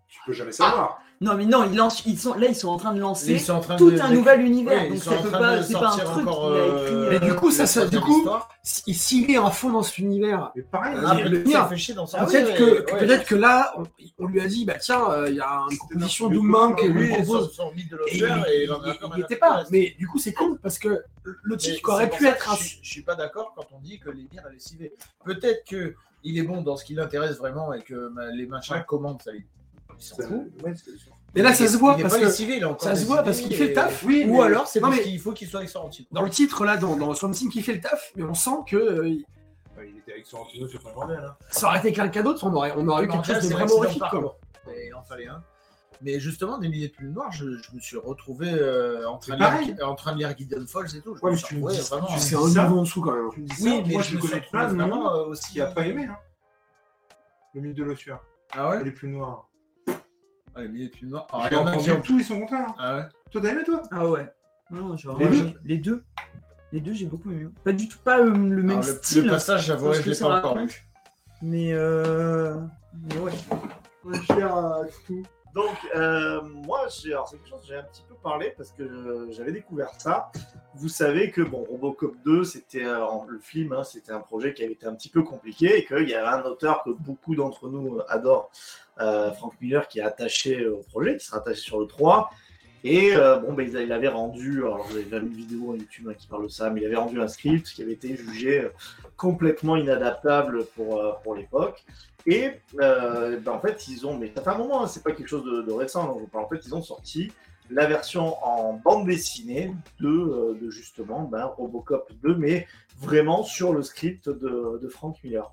Tu peux jamais savoir. Non, mais non, ils lancent, ils sont, là, ils sont en train de lancer Ils sont en train tout de- un de- nouvel univers. Ouais, ils donc sont ça en peut train pas, de c'est pas un sortir truc encore, qu'il a écrit. euh, euh, Mais du coup, ça, ça, du coup, si- s'il est à fond dans cet univers, Mais pareil, Ah, le peut-être mien. ça fait chier dans son peut-être que, ouais. peut-être que là, on, on lui a dit, bah tiens, euh, il y a une proposition d'Oumang qui lui, lui son, propose. son mythe de Et il et il en a il- quand il même y était un pas. Mais du coup, c'est con parce que le Mais titre c'est aurait pour pu ça être un. Je, je suis pas d'accord quand on dit que l'émir est lessivé. Peut-être que il est bon dans ce qui l'intéresse vraiment et que ma- les machins Ouais. commandent, ça ouais, c'est. Mais là, ça se voit parce pas que ça se voit parce qu'il fait le et- taf. Oui, Ou mais- alors c'est parce mais qu'il faut qu'il soit sorti. dans le titre là, dans, dans Swamp Thing qui fait le taf, mais on sent que euh, il- était avec Sorrentino sur un bordel. Hein. ça aurait été quelqu'un d'autre, on aurait, on aurait eu quelque chose de C'est vraiment horrifique. Et il en fallait un. Mais justement, des milliers de plumes noires, je, je me suis retrouvé euh, en, train lire, en train de lire Gideon Falls et tout. Je Ouais, me mais suis tu me retrouvé dis- vraiment. tu C'est un niveau en dessous quand même. Tu me dis Oui, ça, mais moi je je me connais plein de euh, aussi. qui a pas aimé. Hein. Le mythe de l'Ossuaire. Ah ouais? Les plus noirs. Ah, Les milliers de plumes noires. Alors, J'ai il y en a qui entendu ont- tous, ils sont contents. hein. Ah ouais? Toi, t'as aimé, toi? Ah ouais. Non, genre, Les deux? j'ai- les deux. Les deux, j'ai beaucoup aimé. Pas du tout, pas euh, le même Alors, le, style. le passage, j'avoue, je que l'ai ça pas encore lu. Mais euh. Mais ouais. Donc, euh, moi, c'est quelque chose que j'ai un petit peu parlé parce que euh, j'avais découvert ça. Vous savez que bon, Robocop 2, c'était euh, le film, hein, c'était un projet qui avait été un petit peu compliqué et qu'il y avait un auteur que beaucoup d'entre nous adorent, Frank Miller, qui est attaché au projet, qui sera attaché sur le 3. Et euh, bon, ben, il il avait rendu, alors vous avez vu une vidéo sur YouTube hein, qui parle de ça, mais il avait rendu un script qui avait été jugé euh, complètement inadaptable pour, euh, pour l'époque. Et euh, ben, en fait, ils ont, mais ça fait un moment, hein, c'est pas quelque chose de, récent, parle. en fait, ils ont sorti la version en bande dessinée de, de justement ben, Robocop 2, mais vraiment sur le script de, de Frank Miller.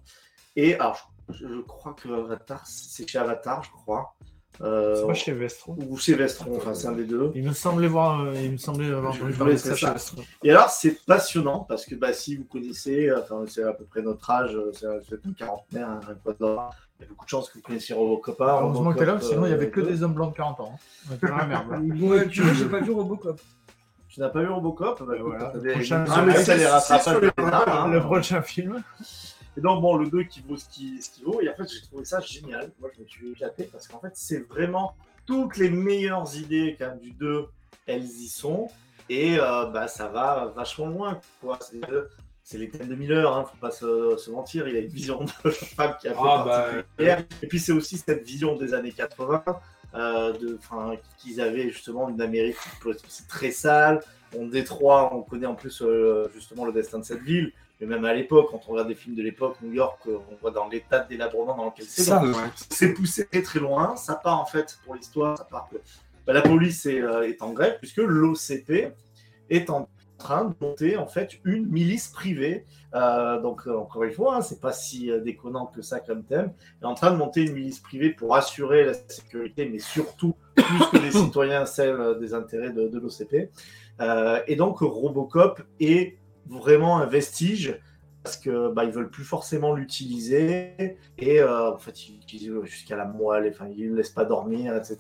Et alors, je, je crois que Avatar, c'est chez Avatar, je crois. Euh, C'est pas chez Vestron. ou chez Vestron, enfin c'est un des deux. Il me semblait voir, euh, il me semblait avoir Je- je parler de laisserai ça chez ça. Vestron. Et alors, c'est passionnant parce que bah, si vous connaissez, enfin, c'est à peu près notre âge, euh, c'est un quarantenaire, un quadra. Il y a beaucoup de chances que vous connaissiez Robocop. Heureusement que là, sinon il y avait que des hommes blancs de 40 ans. hein. Merde. tu vois, j'ai pas vu Robocop. Tu n'as pas vu Robocop? Bah, voilà. Le prochain film. Et donc, bon, le 2 qui vaut ce qu'il ce qu'il vaut. Et en fait, j'ai trouvé ça génial. Moi, je me suis éclaté parce qu'en fait, c'est vraiment toutes les meilleures idées quand même, du 2, elles y sont. Et euh, bah, ça va vachement loin. quoi. C'est les thèmes de Miller, hein, faut pas se, se mentir. Il a une vision de femme qui a fait Ah, bah. Et puis, c'est aussi cette vision des années 80. Euh, de, qu'ils avaient justement une Amérique qui très sale. On Détroit, on connaît en plus euh, justement le destin de cette ville. Mais même à l'époque, quand on regarde des films de l'époque, New York, euh, on voit dans l'état de délabrement dans lequel c'est. Ça, Donc, C'est poussé très loin. Ça part en fait pour l'histoire, ça part que bah, la police est, euh, est en grève puisque l'OCP est en train de monter en fait une milice privée. Euh, donc euh, encore une fois, hein, c'est pas si déconnant que ça comme thème. est en train de monter une milice privée pour assurer la sécurité, mais surtout plus que les citoyens, celle des intérêts de, de l'OCP. Et donc Robocop est vraiment un vestige parce que bah, ils veulent plus forcément l'utiliser et euh, en fait ils l'utilisent jusqu'à la moelle, enfin ils ne laissent pas dormir, etc.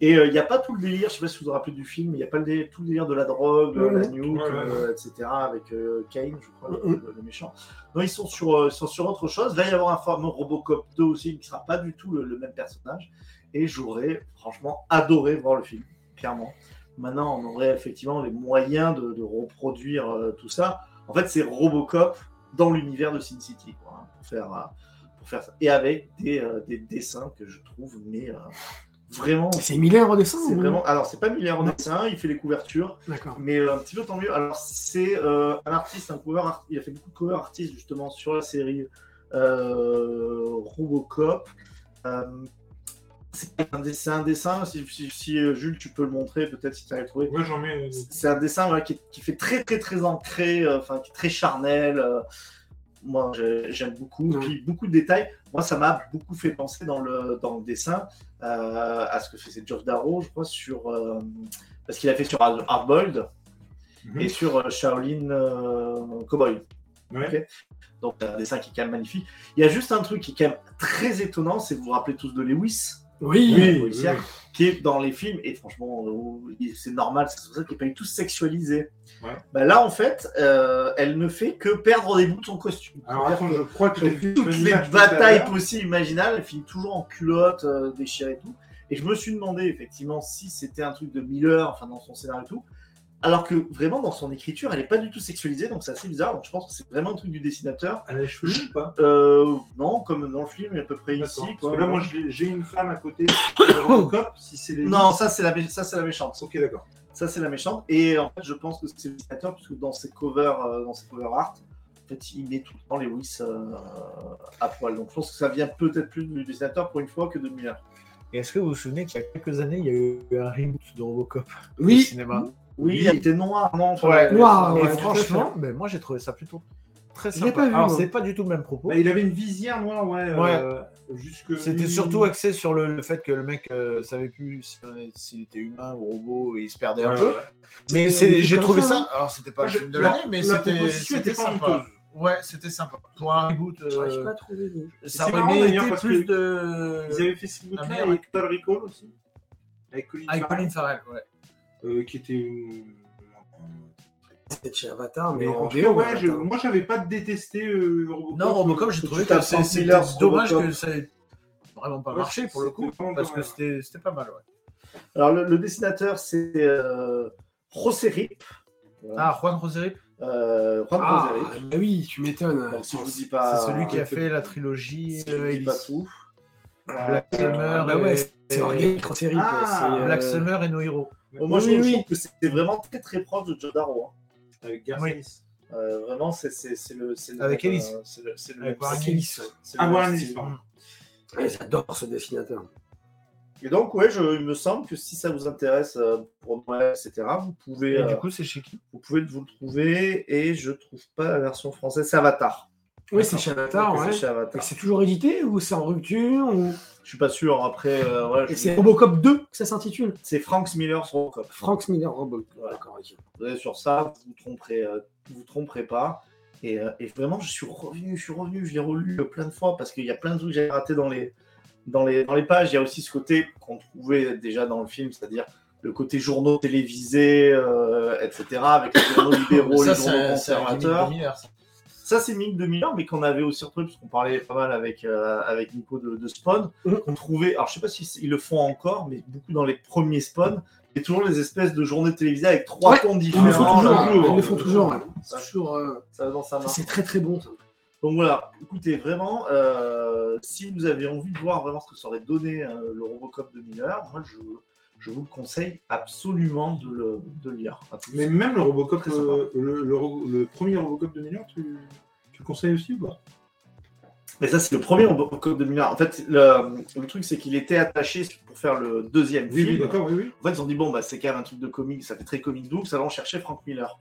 Et euh, il n'y a pas tout le délire, je sais pas si vous vous rappelez du film, il n'y a pas le délire- tout le délire de la drogue, Ouais, la nuke, euh, etc. avec euh, Kane, je crois, le, le méchant. Non, ils sont sur, euh, sont sur autre chose. Il va y avoir un fameux Robocop 2 aussi, qui ne sera pas du tout le, le même personnage. Et j'aurais franchement adoré voir le film, clairement. Maintenant, on aurait effectivement les moyens de, de reproduire euh, tout ça. En fait, c'est Robocop dans l'univers de Sin City, quoi, hein, pour, faire, euh, pour faire ça. Et avec des, euh, des dessins que je trouve mais, vraiment. C'est Miller en dessin C'est ou- vraiment. Alors, c'est pas Miller en dessin, il fait les couvertures, D'accord. mais un petit peu tant mieux. Alors, c'est un artiste, un cover art- Il a fait beaucoup de cover artistes justement sur la série Robocop. Euh, c'est un, dessin- un dessin, si, si- si, euh, Jules, tu peux le montrer, peut-être si tu as trouvé. Moi, j'en mets. C'est un dessin voilà, qui, qui fait très très très ancré, euh, enfin qui est très charnel. euh, moi j'ai- j'aime beaucoup. Puis beaucoup de détails. Moi ça m'a beaucoup fait penser dans le, dans le dessin euh, à ce que faisait Geoff Darrow, je crois, sur. euh, parce qu'il a fait sur Hard- Hardboiled Mhm. et sur euh, Shaolin euh, Cowboy. Ouais. Ok. Donc un dessin qui est quand même magnifique. Il y a juste un truc qui est quand même très étonnant, c'est que vous vous rappelez tous de Lewis Oui. Oui, oui. qui est dans les films, et franchement, c'est normal, c'est pour ça qu'il n'est pas du tout sexualisé. Ouais. Bah là, en fait, euh, elle ne fait que perdre des bouts de son costume. Alors, attends, je crois que Toutes les batailles possibles, imaginables, elle finit toujours en culotte, euh, déchirée et tout. Et je me suis demandé, effectivement, si c'était un truc de Miller, enfin, dans son scénario et tout. Alors que vraiment, dans son écriture, elle n'est pas du tout sexualisée, donc c'est assez bizarre. Donc je pense que c'est vraiment un truc du dessinateur. Elle a les cheveux ou pas Euh, non, comme dans le film, à peu près ici. Quoi. Parce que là, moi, j'ai une femme à côté Robocop. Si c'est les. Non, ça c'est la, mé- ça, c'est la méchante. Ok, d'accord. Ça, c'est la méchante. Et en fait, je pense que c'est le dessinateur, puisque dans ses covers, euh, dans ses cover art, en fait, il met tout le temps Lewis euh, à poil. Donc, je pense que ça vient peut-être plus du dessinateur pour une fois que de Miller. Et est-ce que vous vous souvenez qu'il y a quelques années, il y a eu un reboot de Robocop au Oui. cinéma? Oui, il était noir, non enfin, Ouais, Noir, et ouais, franchement, mais moi j'ai trouvé ça plutôt très sympa. pas vu, Alors moi. c'est pas du tout le même propos. Bah, il avait une visière noire, ouais. euh, jusque. C'était surtout axé sur le, le fait que le mec euh, savait plus si- s'il était humain ou robot et il se perdait un Ouais, peu. ouais. Mais c'est- j'ai trouvé ça, ça. hein. Alors c'était pas le film de la- l'année, mais la c'était c'était sympa. honteuse. Ouais, c'était sympa. Pour un reboot, Ouais, j'ai euh, pas trouvé. de- ça aurait parce plus de. Ils avaient fait ce bout Un là meilleur- avec Total Recall aussi. Avec Colin Farrell, ouais. Euh, qui était une. C'était chez Avatar, mais Mais en tout cas, ouais, je- moi j'avais pas détesté euh, Robocop. Non, Robocop, j'ai trouvé que c'est- dommage Robocop. que ça ait vraiment pas Ouais, marché pour le coup, parce que c'était c'était pas mal, ouais. Alors, le, le dessinateur, c'est euh, José Rip. Voilà. Ah, Juan Roseri, Euh, Juan Ah, José Rip. bah oui, tu m'étonnes. Si je vous dis pas. c'est celui qui a si fait la trilogie je vous euh, dis pas Alice. tout. Black Euh, Summer, bah ouais, et- c'est organique quand c'est Ah, c'est, euh, Black Summer et No Hero. Bon, moi, je, Oui, je oui. trouve que c'est vraiment très très proche de Joe Darrow. hein. Avec. Ennis. Euh, vraiment, c'est c'est- c'est le. c'est le Avec même, Ellis. euh, C'est le, Avec Warren. Ellis. Ah, Warren. Ellis, ouais, J'adore ce dessinateur. Et donc, ouais, je, il me semble que si ça vous intéresse euh, pour Noël, etc., vous pouvez, Et euh, du coup, c'est chez qui? vous pouvez vous le trouver. Et je trouve pas la version française, c'est Avatar. Oui, c'est chez Avatar, ouais. C'est toujours édité ou c'est en rupture ou... Je suis pas sûr. Après, euh, ouais, je- c'est Robocop 2 que ça s'intitule c'est Frank Miller sur Robocop. Frank Miller Robocop. Ok. Vous allez sur ça, vous vous tromperez, euh, vous tromperez pas. Et, euh, et vraiment, je suis revenu, je suis revenu, je l'ai relu euh, plein de fois parce qu'il y a plein de trucs que j'ai ratés dans les, dans, les, dans les pages. Il y a aussi ce côté qu'on trouvait déjà dans le film, c'est-à-dire le côté journaux télévisés, euh, etc., avec les journaux libéraux, les journaux conservateurs. Ça, c'est Mick de mais qu'on avait aussi retrouvé, parce qu'on parlait pas mal avec, euh, avec Nico de, de Spawn, Mhm. qu'on trouvait, alors je sais pas s'ils le font encore, mais beaucoup dans les premiers Spawn, et toujours les espèces de journées télévisées avec trois Ouais, tons Ils le différents. font toujours. là. Ils le font toujours. C'est très très bon ça. Donc voilà, écoutez, vraiment, euh, si vous avez envie de voir vraiment ce que ça aurait donné euh, le Robocop de Miller, moi je, je vous le conseille absolument de le, de le lire. Mais même le Robocop, euh, le, le le premier Robocop de Miller, tu, tu le conseilles aussi ou pas? Mais ça, c'est le premier Robocop de Miller. En fait, le, le truc, c'est qu'il était attaché pour faire le deuxième Oui, film. oui, d'accord, oui, oui. En fait, ils ont dit, bon, bah, c'est quand même un truc de comics, ça fait très comic book, ça va en chercher Frank Miller.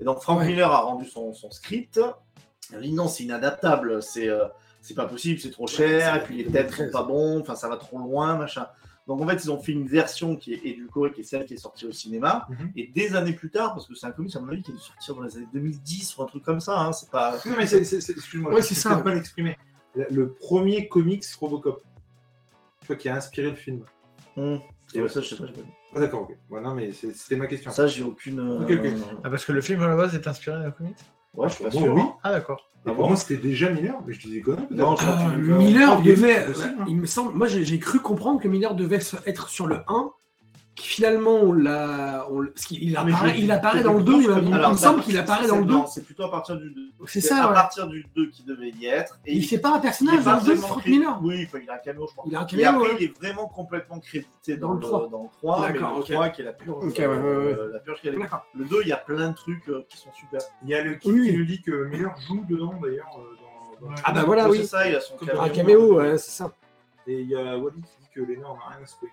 Et donc, Frank. Miller a rendu son, son script. Il a dit, non, c'est inadaptable, c'est euh, c'est pas possible, c'est trop cher, et puis les têtes sont pas bons, enfin, ça va trop loin, machin. Donc, en fait, ils ont fait une version qui est édulcorée, qui est celle qui est sortie au cinéma. Mhm. Et des années plus tard, parce que c'est un comics, à mon avis, qui est dû sortir dans les années 2010 ou un truc comme ça, hein, c'est pas. Non, mais excuse-moi, Ouais, je c'est ça. pas l'exprimer. Le, le premier comics Robocop, tu vois, qui a inspiré le film. Hum. Et ouais, ça, je sais pas. Ah, d'accord, ok. Ouais, non, mais c'est- c'était ma question. Ça, j'ai aucune. euh, Ok, ok. Ah, parce que le film à la base est inspiré d'un comics? Ouais, je suis pas Bon, sûr. oui. Ah, d'accord. Et pour moi, c'était déjà Miller, mais je disais quoi Non, Ah, Miller devait. possible, hein. Il me semble. Moi j'ai cru comprendre que Miller devait être sur le 1 qui finalement, on l'a. on qu'il- il apparaît, il apparaît dans le plutôt 2, il, me semble qu'il apparaît dans le 2. non, C'est plutôt à partir du 2. C'est ça, à ouais. partir du 2 qui devait y être. Et Il fait pas un il est personnage dans le 2, vraiment Frank. Miller. Oui, enfin, il a un caméo, je pense. Il a un Et caméo, après, ouais. il est vraiment complètement crédité dans, Dans le le 3. 3. Dans le 3, mais D'accord, le ok. 3 qui est la pure. Ok, ouais, ouais, ouais. euh, la purge qui est- D'accord. Le 2, il y a plein de trucs euh, qui sont super. Il y a le qui nous dit que Miller joue dedans d'ailleurs. euh, dans- dans- Ah bah voilà, oui. C'est ça, il a son caméo. Un caméo, c'est ça. Et il y a Wally qui dit que Lena en a rien à secouer.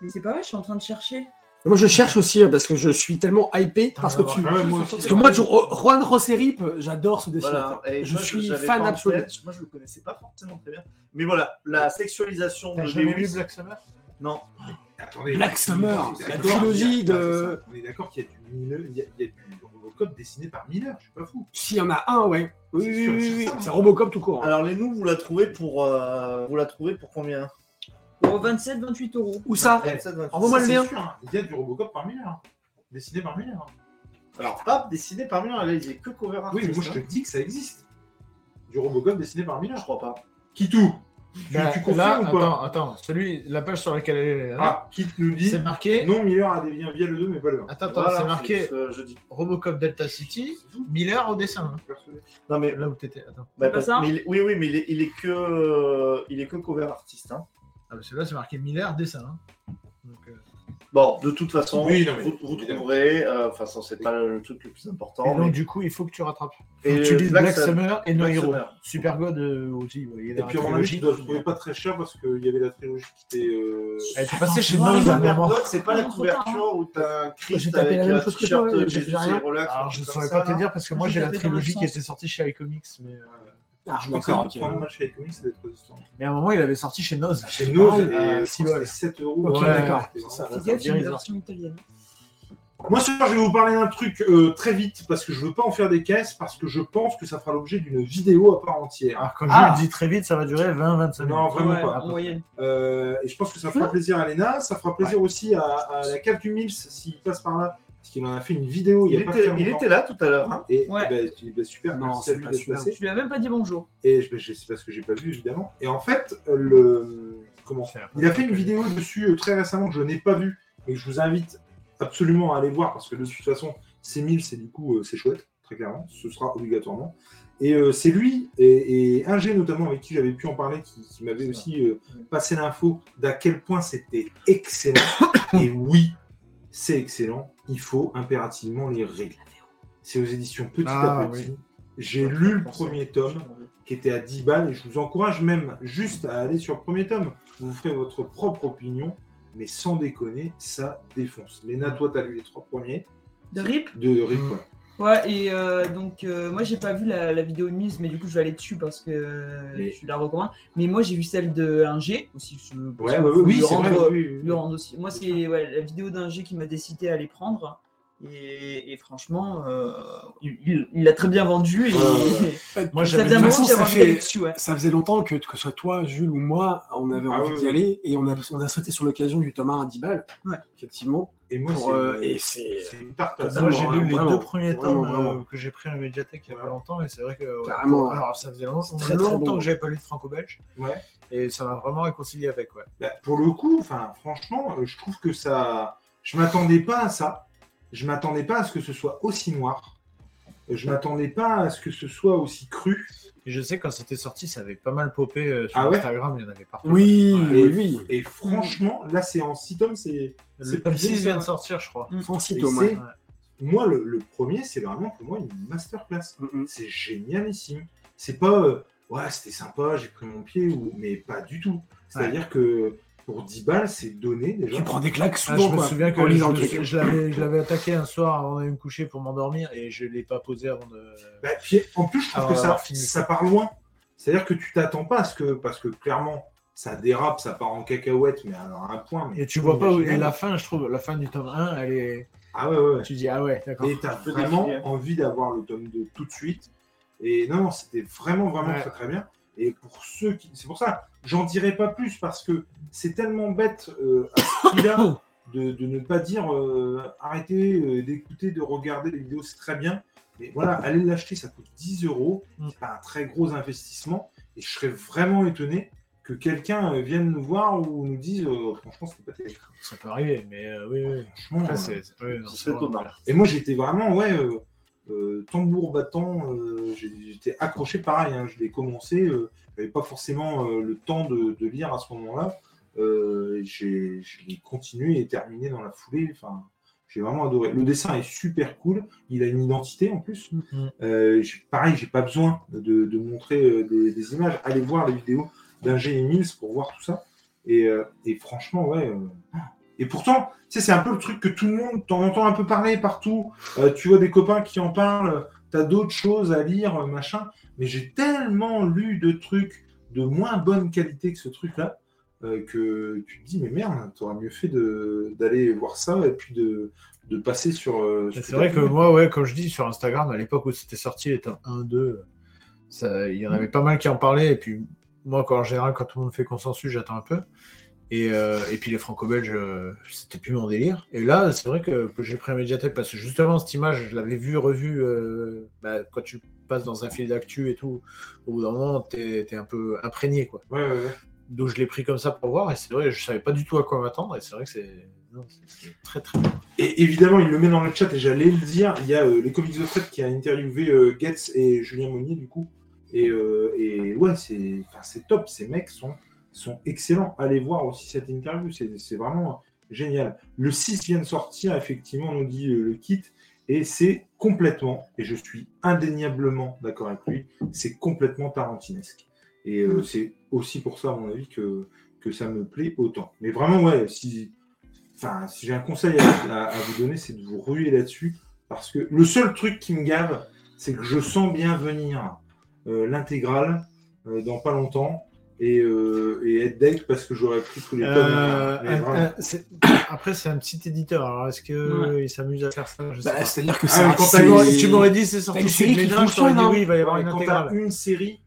Mais c'est pas vrai, je suis en train de chercher. Moi, je cherche aussi hein, parce que je suis tellement hypé parce que tu. Ah moi aussi. Parce que moi, Juan Roserip, j'adore ce dessinateur. Je suis fan absolu. Moi, je le connaissais pas forcément très bien. Mais voilà, la sexualisation de jamais lu Lewis. Black Summer? Non. Attendez, Black Summer, la trilogie de- ah, On est d'accord qu'il y a du Miller, il y a, il y a du Robocop dessiné par Miller, je suis pas fou. S'il y en a un, ouais. Oui, oui, oui. C'est Robocop tout court. hein. Alors, les nous, vous la trouvez pour, euh, vous la trouvez pour combien? Pour 27, 28 euros. Où ça 27, 28. Envoie-moi le lien. sûr. Il y a du Robocop par Miller, hein. dessiné par Miller. hein. Alors, pas dessiné par Miller, là, il est que cover Oui, mais artist. moi je te hein. dis que ça existe. Du Robocop dessiné par Miller. Je crois pas. Qui tout tu, Bah, tu confirmes là, ou pas attends, attends, celui, la page sur laquelle elle est là, Ah, qui nous dit c'est marqué. Non, Miller a des liens via le 2, mais pas le 1. Attends, attends, Voilà, c'est marqué je dis. Robocop Delta City, Miller au dessin. hein. Non, mais Là où t'étais. Attends. Bah, pas parce- ça mais il est- oui, oui, mais il est, il est que, euh, il est que cover artiste. Hein. Ah, parce que là, c'est marqué Miller dessin. hein. Donc, euh, Bon, de toute façon, Oui, non, vous, vous trouverez. euh, Enfin, ça, c'est pas le truc le plus important. Et donc, mais- du coup, il faut que tu rattrapes. Et tu lises Black Summer et No Hero. Super God euh, aussi. ouais, il est Et puis, mon avis, tu dois le trouver pas très cher parce qu'il y avait la trilogie qui était. euh, Elle était passée chez. God, c'est pas la couverture où t'as un J'ai Christ tapé avec un t-shirt relax. Alors, je saurais pas te dire parce que moi, Moi, j'ai la trilogie qui était sortie chez iComics. Mais, euh, Ah, Je d'accord, chez les comics, ça va être résistant. mais à un moment, il avait sorti chez Noz. Chez nous, Ah, c'était 7 euros. Ok, Ouais, d'accord. version italienne. Moi, ce soir, je vais vous parler d'un truc euh, très vite parce que je veux pas en faire des caisses parce que je pense que ça fera l'objet d'une vidéo à part entière. Alors, quand Ah. je le dis très vite, ça va durer 20-25 minutes. Non, vraiment Ouais, pas. en moyenne. Euh, et je pense que ça fera plaisir à Léna, ça fera plaisir aussi à, à la cave du Mills s'il passe par là, parce qu'il en a fait une vidéo il, Il y a pas était, il était là tout à l'heure. Hein. Et Ouais. eh ben, ben, super, Non, merci c'est à lui pas passé. Tu lui as même pas dit bonjour. Et je, ben, je- c'est parce que j'ai pas vu évidemment. Et en fait, le comment Il a fait une vidéo dessus euh, très récemment que je n'ai pas vue et que je vous invite absolument à aller voir parce que de toute façon, c'est 1000, c'est du coup, euh, c'est chouette, très clairement, ce sera obligatoirement. Et euh, c'est lui et, et un G notamment avec qui j'avais pu en parler qui, qui m'avait aussi euh, passé l'info d'à quel point c'était excellent. et oui, c'est excellent. Il faut impérativement les régler. C'est aux éditions Petit Ah, à Petit. J'ai lu le premier tome qui était à 10 balles et je vous encourage même juste à aller sur le premier tome. Vous ferez votre propre opinion, mais sans déconner, ça défonce. Léna, toi, tu as lu les trois premiers De RIP? De Rick. Mm. ouais. Ouais, et euh, donc euh, moi j'ai pas vu la, la vidéo de Mise, mais du coup je vais aller dessus parce que euh, Mais- je la recommande. Mais moi j'ai vu celle de 1G aussi. Je, Ouais, oui, lui c'est rendre, vrai. oui, oui, lui rendre aussi. Moi c'est ouais, la vidéo d'un G qui m'a décidé à les prendre. Et, et franchement, euh, il, il- il a très bien vendu. Et, Ouais, Moi, ça façon, j'avais ça fait- dessus. Ouais. Ça faisait longtemps que, que ce soit toi, Jules ou moi, on avait Ah envie oui, d'y oui. aller et on a, on a sauté sur l'occasion du Thomas à 10 balles. Ouais. Effectivement. Et moi, Pour, c'est euh, et c'est- tarte. Moi, j'ai lu les vraiment. deux premiers tomes euh, que j'ai pris à la médiathèque il y a pas longtemps, et c'est vrai que. ouais, Carrément. Alors, ça faisait longtemps, Très, très longtemps bon. que j'avais pas lu de franco-belge, Ouais. et ça m'a vraiment réconcilié avec. Ouais. Bah, pour le coup, enfin, franchement, euh, je trouve que ça. Je m'attendais pas à ça. Je m'attendais pas à ce que ce soit aussi noir. Euh, Je m'attendais pas à ce que ce soit aussi cru. Et je sais quand c'était sorti, ça avait pas mal popé euh, sur Ah ouais Instagram, il y en avait partout. Oui, Et- oui. Et franchement, là, c'est en 6 tomes. C'est Le c'est tome plus 6 vient de sortir, je crois. Francis Et Thomas. c'est- Moi, le, le premier, c'est vraiment pour moi une masterclass. Mm, mm. C'est génialissime. C'est pas, euh, ouais, c'était sympa, j'ai pris mon pied, ou... mais pas du tout. C'est-à-dire que pour 10 balles, c'est donné déjà. Tu prends des claques Ah, souvent. je me souviens que en je, l'avais, je l'avais attaqué un soir avant d'aller me coucher pour m'endormir et je l'ai pas posé avant de. Bah, puis, en plus, je trouve que ça, ça part loin. C'est-à-dire que tu t'attends pas à ce que, parce que clairement, ça dérape, ça part en cacahuète, mais à un point. Mais Et tu vois pas où. Et inimaginable. la fin, je trouve, la fin du tome 1, elle est. Ah ouais, ouais, ouais. Tu dis, ah ouais, d'accord. Et t'as peu vraiment envie d'avoir le tome 2 tout de suite. Et non, non, c'était vraiment, vraiment Ouais. très, très bien. Et pour ceux qui. C'est pour ça, j'en dirai pas plus parce que c'est tellement bête euh, à ce prix-là de, de ne pas dire euh, arrêtez euh, d'écouter, de regarder les vidéos, c'est très bien. Mais voilà, allez l'acheter, ça coûte 10 euros. Mm. C'est pas un très gros investissement. Et je serais vraiment étonné que quelqu'un euh, vienne nous voir ou nous dise euh, franchement pas terrible. Ça peut arriver, mais euh, oui, oui. Franchement, c'est ouais. Et moi j'étais vraiment ouais euh, tambour battant, euh, j'étais accroché pareil. hein, je l'ai commencé, euh, j'avais pas forcément euh, le temps de, de lire à ce moment-là. Euh, j'ai je l'ai continué et terminé dans la foulée. Enfin, j'ai vraiment adoré. Le dessin est super cool. Il a une identité en plus. Euh, j'ai- pareil, j'ai pas besoin de, de montrer euh, des, des images. Allez voir les vidéos d'Ingé et Mills pour voir tout ça. Et, euh, et franchement, ouais. Et pourtant, tu sais, c'est un peu le truc que tout le monde, t'en entends un peu parler partout. Euh, tu vois des copains qui en parlent. T'as d'autres choses à lire, euh, machin. Mais j'ai tellement lu de trucs de moins bonne qualité que ce truc-là euh, que tu te dis, mais merde, t'aurais mieux fait d'aller voir ça et puis de, de passer sur. euh, sur C'est vrai que moi, ouais, comme je dis sur Instagram, à l'époque où c'était sorti, les tomes 1, 2, ça, il y en avait pas mal qui en parlaient. Et puis, moi, quand, en général, quand tout le monde fait consensus, j'attends un peu. Et, euh, et puis, les franco-belges, euh, c'était plus mon délire. Et là, c'est vrai que, que j'ai pris un médiathèque parce que justement, cette image, je l'avais vue, revue euh, bah, quand tu passes dans un fil d'actu et tout. Au bout d'un moment, t'es es un peu imprégné, quoi. Ouais, ouais, ouais. Donc, je l'ai pris comme ça pour voir. Et c'est vrai, je savais pas du tout à quoi m'attendre. Et c'est vrai que c'est très, très bien. Et évidemment, il le met dans le chat et j'allais le dire. Il y a les comics de Fred qui a interviewé Getz et Julien Monnier, du coup. Et, et ouais, c'est top. Ces mecs sont, sont excellents. Allez voir aussi cette interview. C'est vraiment génial. Le 6 vient de sortir, effectivement, nous dit euh, le kit. Et c'est complètement, et je suis indéniablement d'accord avec lui, c'est complètement tarantinesque. Et euh, c'est aussi pour ça, à mon avis, que, ça me plaît autant. Mais vraiment, ouais, si, j'ai un conseil à, vous donner, c'est de vous ruer là-dessus. Parce que le seul truc qui me gave, c'est que je sens bien venir euh, l'intégrale dans pas longtemps et, euh, et être deck parce que j'aurais pris tous les tomes. Euh, un- un- c'est- après, c'est un petit éditeur. Alors, est-ce qu'il s'amuse à faire ça? Bah. C'est-à-dire que Ah, c'est un- quand Tu m'aurais- une- tu m'aurais dit c'est sorti une chez série qui dit fonctionne, oui, il va y avoir Ouais, une intégrale. une série,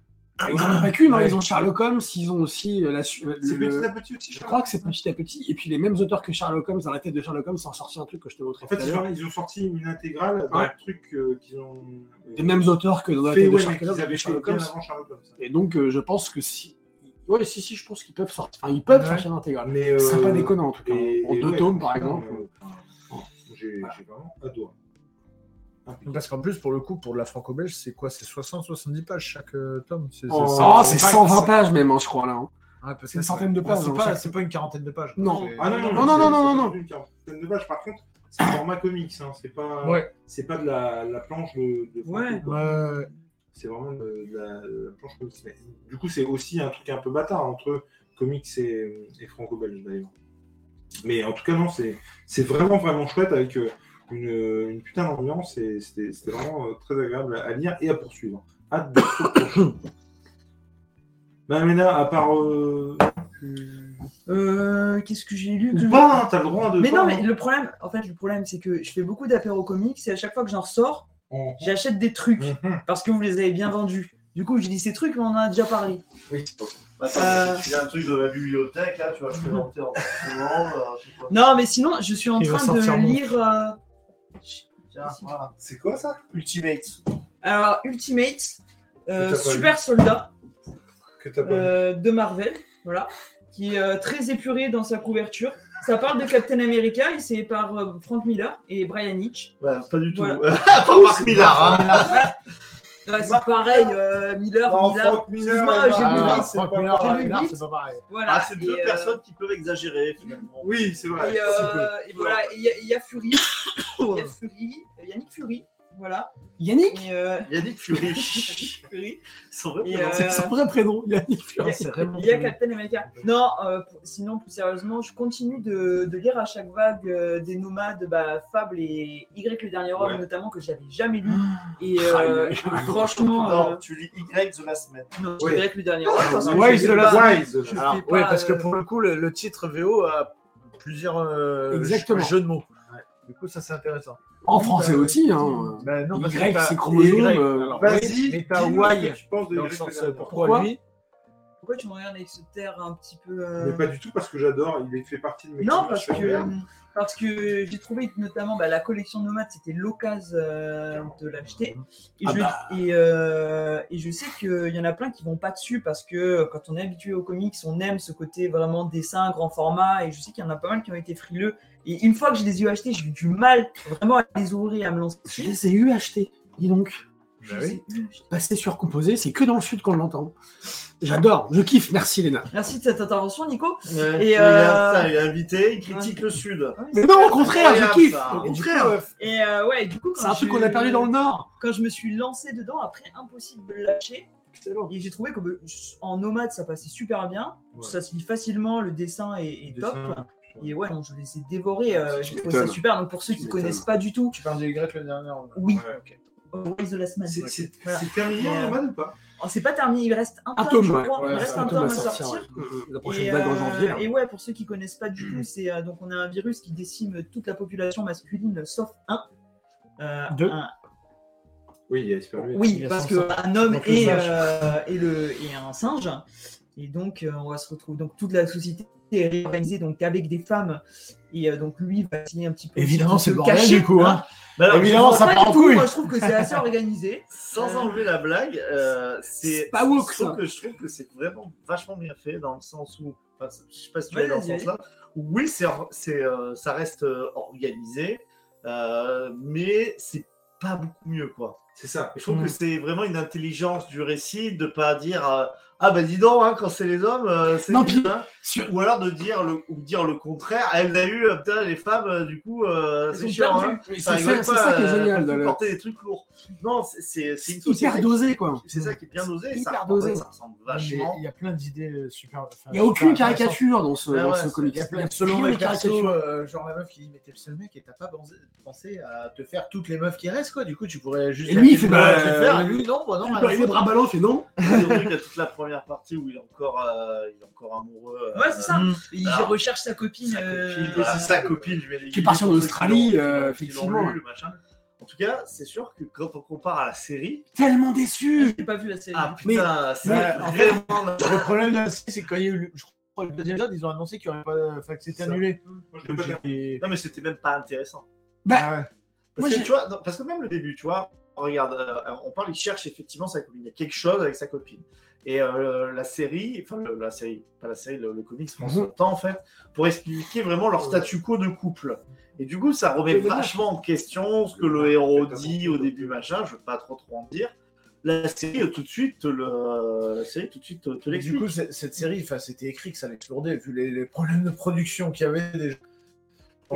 Ils n'en ont pas qu'une, hein, Ouais. ils ont Sherlock Holmes, ils ont aussi euh, la su- c'est le- petit à petit aussi. Je crois que c'est petit à petit. Et puis les mêmes auteurs que Sherlock Holmes, dans la tête de Sherlock Holmes, sont sortis un truc que je te montrais En fait, tout à ils ont, ils ont sorti une intégrale d'un Ouais. truc euh, qu'ils ont. Les mêmes auteurs que dans la fait, tête de ouais, Sherlock qu'ils Holmes. Et donc, euh, je pense que si. Ouais, si, si, je pense qu'ils peuvent sortir. Enfin, ils peuvent Ouais. sortir l'intégrale. Mais, euh, C'est pas déconnant en tout cas. et- en et deux ouais, tomes, par exemple. euh, J'ai j'ai vraiment adoré. Impeccable. Parce qu'en plus, pour le coup, pour de la franco-belge, c'est quoi C'est 60-70 pages chaque euh, tome C'est Oh, c'est- Oh, c'est c'est pas- 120 pages même, hein, je crois là. hein. Ouais, peut-être, c'est une centaine de pages, Ouais, C'est hein, pas, chaque- pas une quarantaine de pages. Non. Ah non, non, Non, non, non, non, non, non. Une quarantaine de pages, par contre, c'est format comics, hein, c'est pas, Ouais. c'est pas de la, la planche de, de. Ouais, ouais. C'est vraiment de, de la, de la planche comics. Mais du coup, c'est aussi un truc un peu bâtard entre comics et, et franco-belge d'ailleurs. Mais en tout cas, non, c'est vraiment, vraiment chouette avec euh, une, une putain d'ambiance et c'était vraiment euh, très agréable à lire et à poursuivre. Hâte prochain. Bah, Mena, à part. Euh, Euh, Qu'est-ce que j'ai lu que ou je- hein, t'as le droit de. Mais pas, non, hein. mais le problème, en fait, le problème, c'est que je fais beaucoup d'apéros comics et à chaque fois que j'en ressors, J'achète des trucs Mhm. parce que vous les avez bien vendus. Du coup, j'ai dit ces trucs, mais on en a déjà parlé. Oui. Attends, Euh. il y a un truc de la bibliothèque, là, tu vas te présenter en euh, pas. Non, mais sinon, je suis en Il train de lire. euh, Tiens, voilà. C'est quoi ça? Ultimate. Alors, Ultimate, euh, Super Soldat Que t'as pas euh, de Marvel, voilà, qui est euh, très épuré dans sa couverture. Ça parle de Captain America et c'est par euh, Frank Miller et Brian Hitch. Ouais, pas du tout. Voilà. pas Marc Millard, hein. Ouais, c'est pareil, euh, Miller, Non, Miller. Frank Miller, j'ai Ah, vite. c'est Frank pas Miller, pareil. Miller, Vite. c'est pas pareil. Voilà. Ah, c'est deux euh, personnes qui peuvent exagérer, finalement. Oui, c'est vrai. Et, euh, et voilà, il y, a- il y a Fury, il y a Fury, Yannick Fury, voilà. Yannick Et, euh, Yannick Fury. Yannick Fury. Son vrai Et, prénom. euh, C'est son vrai prénom, Yannick Il y a- c'est vraiment il y a. Captain America. Non, euh, pour- sinon, plus sérieusement, je continue de, de lire à chaque vague euh, des nomades, bah, Fable et Y le dernier homme, Ouais. notamment, que j'avais jamais lu. Et Ah, euh, y a- franchement, Non, euh, tu lis Y The Last Man. non, Ouais. Y le dernier homme. parce que Wise the Last Man. Ouais, pas, parce que euh, pour le coup, le, le titre VO a plusieurs euh, Exactement. jeux de mots. Du coup, ça c'est intéressant. En français aussi, hein. Ben non, parce Y, c'est chromosome, Y, euh, Vas-y, mais t'as Y dans le sens euh, pourquoi, Pourquoi lui pourquoi tu me regardes avec ce terre un petit peu. euh, Mais pas du tout parce que j'adore, il fait partie de mes Non, comics parce que, préférés. parce que j'ai trouvé notamment bah, la collection Nomade, c'était l'occasion euh, de l'acheter. Et, Ah je, bah. et, euh, et je sais qu'il y en a plein qui vont pas dessus parce que quand on est habitué aux comics, on aime ce côté vraiment dessin, grand format. Et je sais qu'il y en a pas mal qui ont été frileux. Et une fois que je les ai eu achetés, j'ai eu du mal vraiment à les ouvrir et à me lancer Je les ai eu achetés, dis donc. Je Bah oui. Passer sur composé, c'est que dans le sud qu'on l'entend. J'adore, je kiffe, merci Léna. Merci de cette intervention, Nico. Ouais, Et, regarde euh, ça, il est invité, il critique le Sud. Mais non, au contraire, je kiffe. ça. Au contraire, Et euh, ouais, du coup, c'est un truc qu'on a perdu dans le Nord. Quand je me suis lancé dedans, après, impossible de le lâcher. Excellent. Et j'ai trouvé que bah, en nomade, ça passait super bien. Ouais. Ça se lit facilement, le dessin est, est Le top. dessin, Et ouais, je les ai dévorés. euh, j'ai Tu trouvé ça super. Donc pour ceux qui m'étonnes. connaissent pas du tout, Tu parles des Grecs le dernier. oui, Ouais. ok. Rise de la semaine. C'est Voilà. c'est terminé Mais, euh, ou pas Oh, c'est pas terminé, il reste un Un tome, tome, je ouais. crois. Ouais, il reste c'est un Un tome à sortir, sortir. ouais. La prochaine Et, vague en euh, janvier. là. et ouais, pour ceux qui connaissent pas du tout, c'est euh, donc on a un virus qui décime toute la population masculine sauf un. Euh, Deux. un- Oui, il y a. Oui, parce 105. qu'un homme et, euh, et, le, et un singe. Et donc, euh, on va se retrouver. Donc, toute la société est réorganisée donc, avec des femmes. Et euh, donc, lui va essayer un petit peu. Évidemment, de c'est bordel cacher, du coup. Hein. Mais alors, Évidemment, ça part en tout, couille. Moi, je trouve que c'est assez organisé. Sans enlever la blague, euh, c'est pas woke, je trouve ça. que je trouve que c'est vraiment vachement bien fait dans le sens où, enfin, je sais pas si tu Ouais, vas dans ce sens-là, oui, c'est, c'est, euh, ça reste euh, organisé, euh, mais c'est pas beaucoup mieux, quoi. C'est ça. Je trouve Mm. que c'est vraiment une intelligence du récit de pas dire ah bah dis donc hein, quand c'est les hommes euh, c'est Non, puis- hein. Sur- ou alors de dire le ou dire le contraire elle a eu euh, putain les femmes euh, du coup euh, c'est chiant hein. C'est ça, c'est pas, ça qui est génial. de le- porter des trucs lourds non c'est c'est c'est une C'est hyper dosé, quoi. c'est ça qui est bien dosé ça Hyper dosé. ça ressemble Il y vachement a- il y a plein d'idées super. Il n'y a aucune caricature dans ce, Ah dans ce c'est- comic. Il y a plein de caricatures. euh, genre la meuf qui dit mais t'es le seul mec et t'as pas pensé, à te faire toutes les meufs qui restent quoi. Du coup tu pourrais juste. Et lui, il fait, bah, lui non, bah non. Il foutre. bras ballants, il fait non. Toute la première partie où il est encore euh, il est encore amoureux euh, Ouais, c'est ça. Mm. Il Alors, recherche sa copine. sa euh, copine, voilà, sa copine, je vais Qui est partie en Australie, euh, effectivement. lu, le machin. En tout cas, c'est sûr que quand on compare à la série, Tellement déçu. J'ai pas vu la série. ah putain, c'est mais, en fait, vraiment. Le problème de la série, c'est quand il y a eu le, je crois, le deuxième épisode, ils ont annoncé qu'il y aurait pas, enfin, que c'était annulé. Non, mais c'était même pas intéressant. Bah, Ah ouais. Parce Moi, que tu vois, non, parce que même le début, tu vois, regarde, euh, on parle, il cherche effectivement sa copine. Il y a quelque chose avec sa copine. Et euh, la série, enfin le- la série, pas la série, le, le comics prend son temps en fait pour expliquer vraiment leur statu quo de couple. Et du coup, ça remet vachement en question ce que le héros dit au début, machin. Je veux pas trop trop en dire. La série euh, tout de suite le, la série tout de suite te, l'explique. du coup, cette série, enfin, c'était écrit que ça allait exploser, vu les, les problèmes de production qu'il y avait déjà.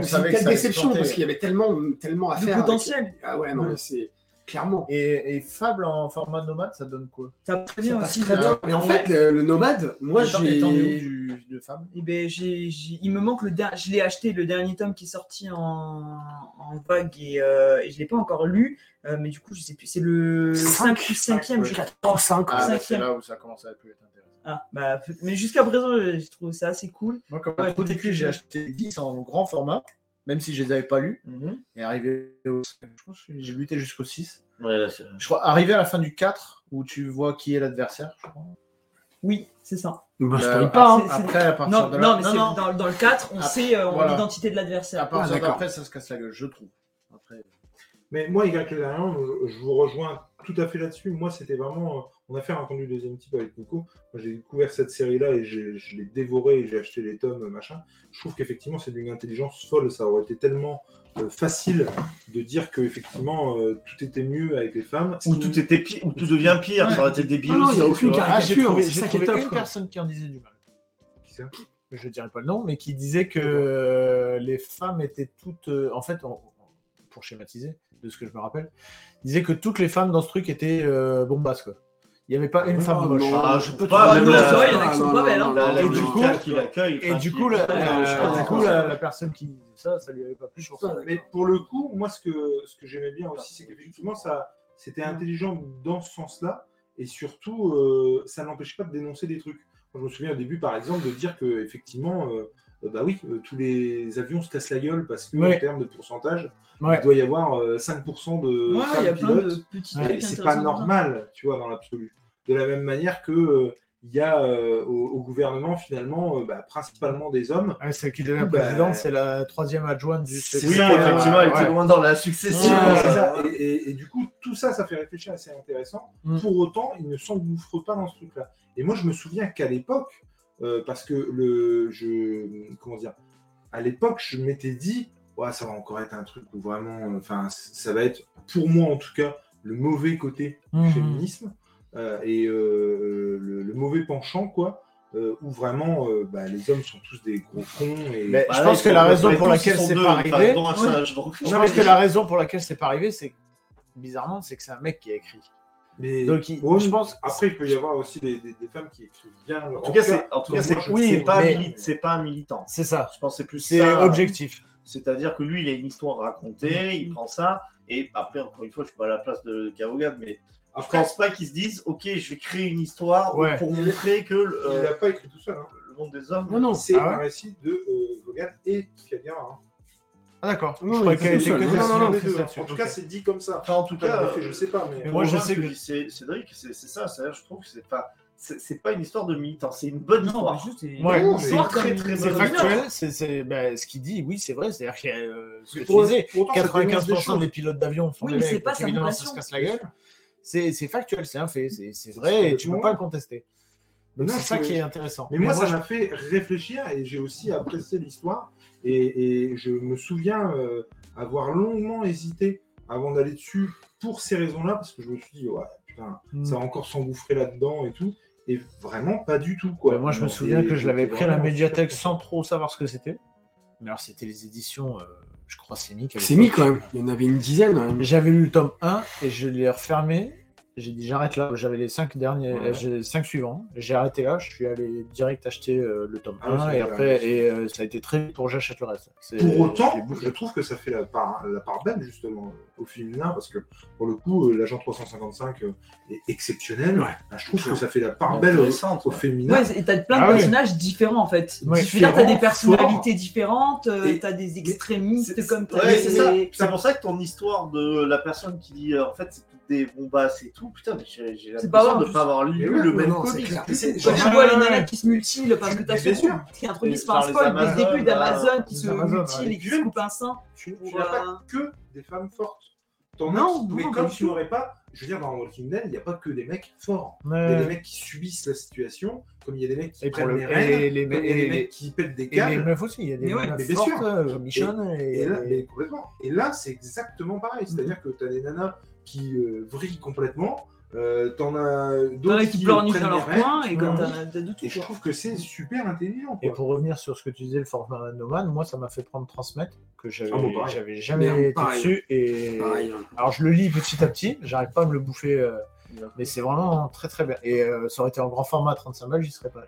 C'est une telle déception parce qu'il y avait tellement, tellement à De faire. avec- potentiel. Ah ouais, non, Ouais. mais c'est clairement. Et, et Fable en format nomade, ça donne quoi? Ça passe bien aussi. très bien. Mais en fait, le, le nomade, moi j'ai. de Fable? Eh ben, j'ai, j'ai- il me manque le dernier. Je l'ai acheté, le dernier tome qui est sorti en, en vague et, euh, et je l'ai pas encore lu. euh, mais du coup, je sais plus. C'est le Cinq. 5 ou 5e. je crois. 4 5 Ah, bah, c'est là où ça commence à plus être intéressant. Ah, bah, mais jusqu'à présent, j'ai trouvé ça assez cool. Moi, comme Ouais, j'ai acheté 10 en grand format, même si je les avais pas lus. Mhm. Et arrivé au. Je pense que j'ai lutté jusqu'au 6. Ouais, là, Je crois, arrivé à la fin du 4, où tu vois qui est l'adversaire, je crois. Oui, c'est ça. Bah, je Euh, pas. hein. Après, à partir Non, de là. non, mais c'est dans, dans le 4, on sait euh, voilà. l'identité de à l'adversaire. partir Ah, d'après, ça se casse la gueule, je trouve. Après, Mais moi, Y je, je vous rejoins tout à fait là-dessus. Moi, c'était vraiment. On a fait un rendu du deuxième type avec Nico. Moi, j'ai découvert cette série-là et je l'ai dévoré et j'ai acheté les tomes, machin. Je trouve qu'effectivement, c'est d'une intelligence folle. Ça aurait été tellement euh, facile de dire que effectivement euh, tout était mieux avec les femmes. Ou tout était pire, ou tout devient pire, ça aurait été débile. Ah non, il y a aucune. Ah, j'ai caricature, trouvé, c'est j'ai ça qui est trouvé top, une quoi. personne qui en disait du mal. Qui ça Je dirais pas le nom, mais qui disait que euh, les femmes étaient toutes. en fait, on- pour schématiser, de ce que je me rappelle, disait que toutes les femmes dans ce truc étaient euh, bombasses, quoi. Il n'y avait pas une femme moche. Ah, je peux pas. non, la- c'est vrai, il y en a qui sont pas belles, hein. Et du coup-. Et du la, personne qui disait ça, ça lui avait pas plu pour ça. Mais pour le coup, moi, ce que, ce que j'aimais bien aussi, c'est qu'effectivement, ça, c'était intelligent dans ce sens-là, et surtout, euh, ça n'empêche pas de dénoncer des trucs. Je me souviens au début, par exemple, de dire que effectivement, euh, bah oui, euh, tous les avions se cassent la gueule parce que Ouais. en termes de pourcentage, Ouais. il doit y avoir euh, 5% de Ouais, il y a plein pilotes. de petits Et c'est pas normal, tu vois, dans l'absolu. De la même manière que euh, il y a euh, au, au gouvernement finalement euh, bah, principalement des hommes. Ouais, celle qui devient Bah, présidente, c'est la troisième adjointe du c'est Oui, ça, effectivement, elle ouais. était loin dans la succession. Ouais, c'est euh, ça. Et, et- et du coup, tout ça, ça fait réfléchir assez intéressant. Mm. Pour autant, il ne s'engouffre pas dans ce truc-là. Et moi, je me souviens qu'à l'époque, euh, parce que le, je, comment dire, à l'époque, je m'étais dit, ouais, ça va encore être un truc où vraiment, enfin, ça va être, pour moi en tout cas, le mauvais côté du Mhm. féminisme euh, et euh, le, le mauvais penchant, quoi. euh, où vraiment euh, bah, les hommes sont tous des gros cons et Mais bah je pense que la raison pour laquelle c'est pas arrivé, je pense que la raison pour laquelle c'est pas arrivé, c'est bizarrement, c'est que c'est un mec qui a écrit. Mais Donc, il- Ouais, je pense. après il peut y avoir aussi des, des- des femmes qui écrivent bien En tout cas, c'est en tout cas, moi, c'est je- oui, c'est pas, mais- pas un militant. C'est ça. Je pense que c'est plus C'est objectif. C'est-à-dire que lui, il a une histoire racontée, il prend ça, et après, encore une fois, je suis pas à la place de Kavogan, mais je Après, pense pas qu'ils se disent, ok, je vais créer une histoire Ouais. pour montrer que le, il euh, n'a pas écrit tout seul. hein. le monde des hommes. Non, non. C'est Ah ouais un récit de euh, Vaughan et Caviar. Hein. Ah, d'accord. Non, que. Non, que. En tout cas, c'est dit comme ça. Enfin, en tout cas, je sais pas, mais Mais moi, je sais ce que- c'est- Cédric, c'est c'est ça, je trouve que c'est pas, c'est pas une histoire de militant, c'est une bonne histoire. juste, c'est très, très C'est factuel, c'est ben, ce qu'il dit, oui, c'est vrai. C'est-à-dire que euh, ce que dénonce des 95% choses. des pilotes d'avion sont Oui, des mais pas évidemment, ça se casse la gueule. C'est c'est factuel, c'est un fait, c'est vrai et tu peux pas le contester. Donc c'est ça c'est- qui est intéressant. Mais moi, ça m'a fait réfléchir et j'ai aussi apprécié l'histoire. Et, et je me souviens euh, avoir longuement hésité avant d'aller dessus pour ces raisons-là, parce que je me suis dit, ouais, putain, Hmm. ça va encore s'engouffrer là-dedans et tout. Et vraiment, pas du tout. Quoi. Ouais, moi, je me souviens que je l'avais pris à la médiathèque super sans trop savoir ce que c'était. Mais alors, c'était les éditions, euh, je crois, Sémic. mis quand même. Il y en avait une dizaine. J'avais lu le tome 1 et je l'ai refermé. J'ai dit j'arrête là. J'avais les 5 derniers, Ouais. j'ai les cinq suivants. J'ai arrêté là. Je suis allé direct acheter euh, le tome Ah oui, 1 c'est et après et euh, ça a été très vite pour j'achète le reste. C'est- Pour autant, je trouve que ça fait la part, la part belle justement au féminin parce que pour le coup, euh, l'agent 355 euh, est exceptionnel. Ouais. Ah, Je trouve que ça fait la part belle au, féminin. Ouais, et t'as plein de Ah oui. personnages différents en fait. Veux dire, t'as des personnalités différentes, Et- t'as des extrémistes C'est- comme t'as ouais, des- c'est ça. C'est pour ça que ton histoire de la personne qui dit en fait des bombasses et tout, putain, mais j'ai j'ai C'est pas l'impression de en pas avoir lu le même comics. Ouais, vois les nanas qui se mutilent parce que t'as Mais ce groupe qui introduisent par un spoil dès le début Amazones, d'Amazon qui se mutilent et qui se coupent un sein. Tu, n'as euh, pas que des femmes fortes. T'en Non, mais comme tu n'aurais pas, je veux dire, dans Walking Dead, il n'y a pas que des mecs forts. Il y Ouais. a des mecs qui subissent la situation, comme il y a des mecs qui Et prennent le- les rênes, et les- y a et des les- mecs qui pètent des Et les câbles. meufs aussi, il y a des ouais, bien fortes, euh, Michonne et, Et là, mais complètement. Et là, c'est exactement pareil. C'est-à-dire que tu as des nanas qui euh, vrillent complètement. Euh, T'en as T'en d'autres as qui qui pleurnichent dans leur coin et comme de tout. Et je trouve que c'est super intelligent. Et pour revenir sur ce que tu disais, le format Nomad, moi ça m'a fait prendre Transmettre, que j'avais Ah bon, pareil. j'avais jamais Mais été pareil. dessus. Et Pareil, hein. alors je le lis petit à petit, j'arrive pas à me le bouffer, euh, mais c'est vraiment très très bien. Et euh, ça aurait été en grand format à 35 balles, j'y serais pas.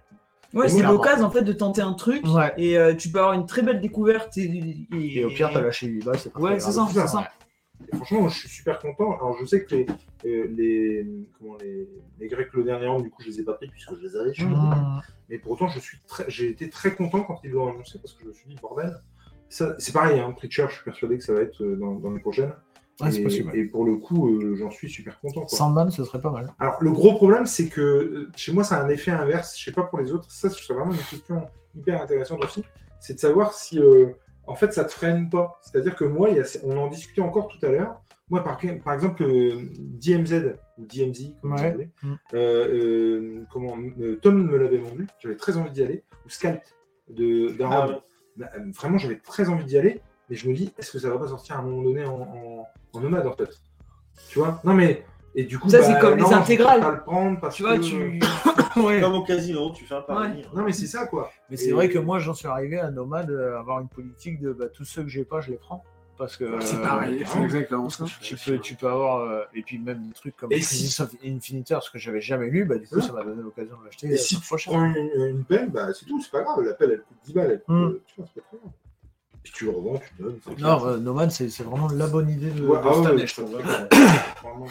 Ouais, c'est l'occasion en fait de tenter un truc Ouais. et euh, tu peux avoir une très belle découverte. Et, Et au pire, t'as lâché 8 balles, c'est pas Ouais, ça, c'est ça. Et franchement, je suis super content. Alors, je sais que les, euh, les, comment, les, les Grecs le dernier an, du coup, je les ai pas pris puisque je les avais. moi. Mmh. Mais pour autant, je suis très, j'ai été très content quand ils l'ont annoncé parce que je me suis dit, bordel. Ça, c'est pareil, hein, Preacher, je suis persuadé que ça va être euh, dans, dans les prochaines. Et, possible. et pour le coup, euh, j'en suis super content. quoi. Sandman, ce serait pas mal. Alors, le gros problème, c'est que euh, chez moi, ça a un effet inverse. Je sais pas pour les autres. Ça, c'est vraiment une question hyper intéressante aussi. C'est de savoir si, euh, en fait, ça te freine pas. C'est-à-dire que moi, il y a- on en discutait encore tout à l'heure. Moi, par, par exemple, euh, DMZ, ou DMZ, comme vous Ouais. voulez, Mm. euh, euh, comment, euh, Tom me l'avait vendu. J'avais très envie d'y aller. Ou Sculpt de. Ah ouais. Bah, euh, vraiment, j'avais très envie d'y aller. Mais je me dis, est-ce que ça va pas sortir à un moment donné en, en, en nomade, en fait? Tu vois? Non, mais. Et du coup, Ça, bah, c'est comme les non, intégrales. pas le prendre parce Tu vois, que- tu. Ouais. Comme au casino, tu fais un pari. Non, mais c'est ça, quoi. Mais c'est vrai que moi, j'en suis arrivé à Nomad euh, avoir une politique de bah, tous ceux que j'ai pas, je les prends. Parce que C'est euh, pareil, c'est exactement ça. Tu peux, tu peux avoir, euh, et puis même des trucs comme Crisis of Infinitor, ce que j'avais jamais lu, bah, du coup, ça m'a donné l'occasion de l'acheter. Et si tu prends une, une pelle, bah, c'est tout, c'est pas grave. La pelle, elle coûte 10 balles. Elle coûte, Mm. tu vois, c'est pas très grave. Puis tu le revends, tu donnes. c'est Non, euh, Nomad, c'est c'est vraiment la bonne idée de, Ouais, de ah cette ouais, année, ouais, je trouve. ouais, vraiment.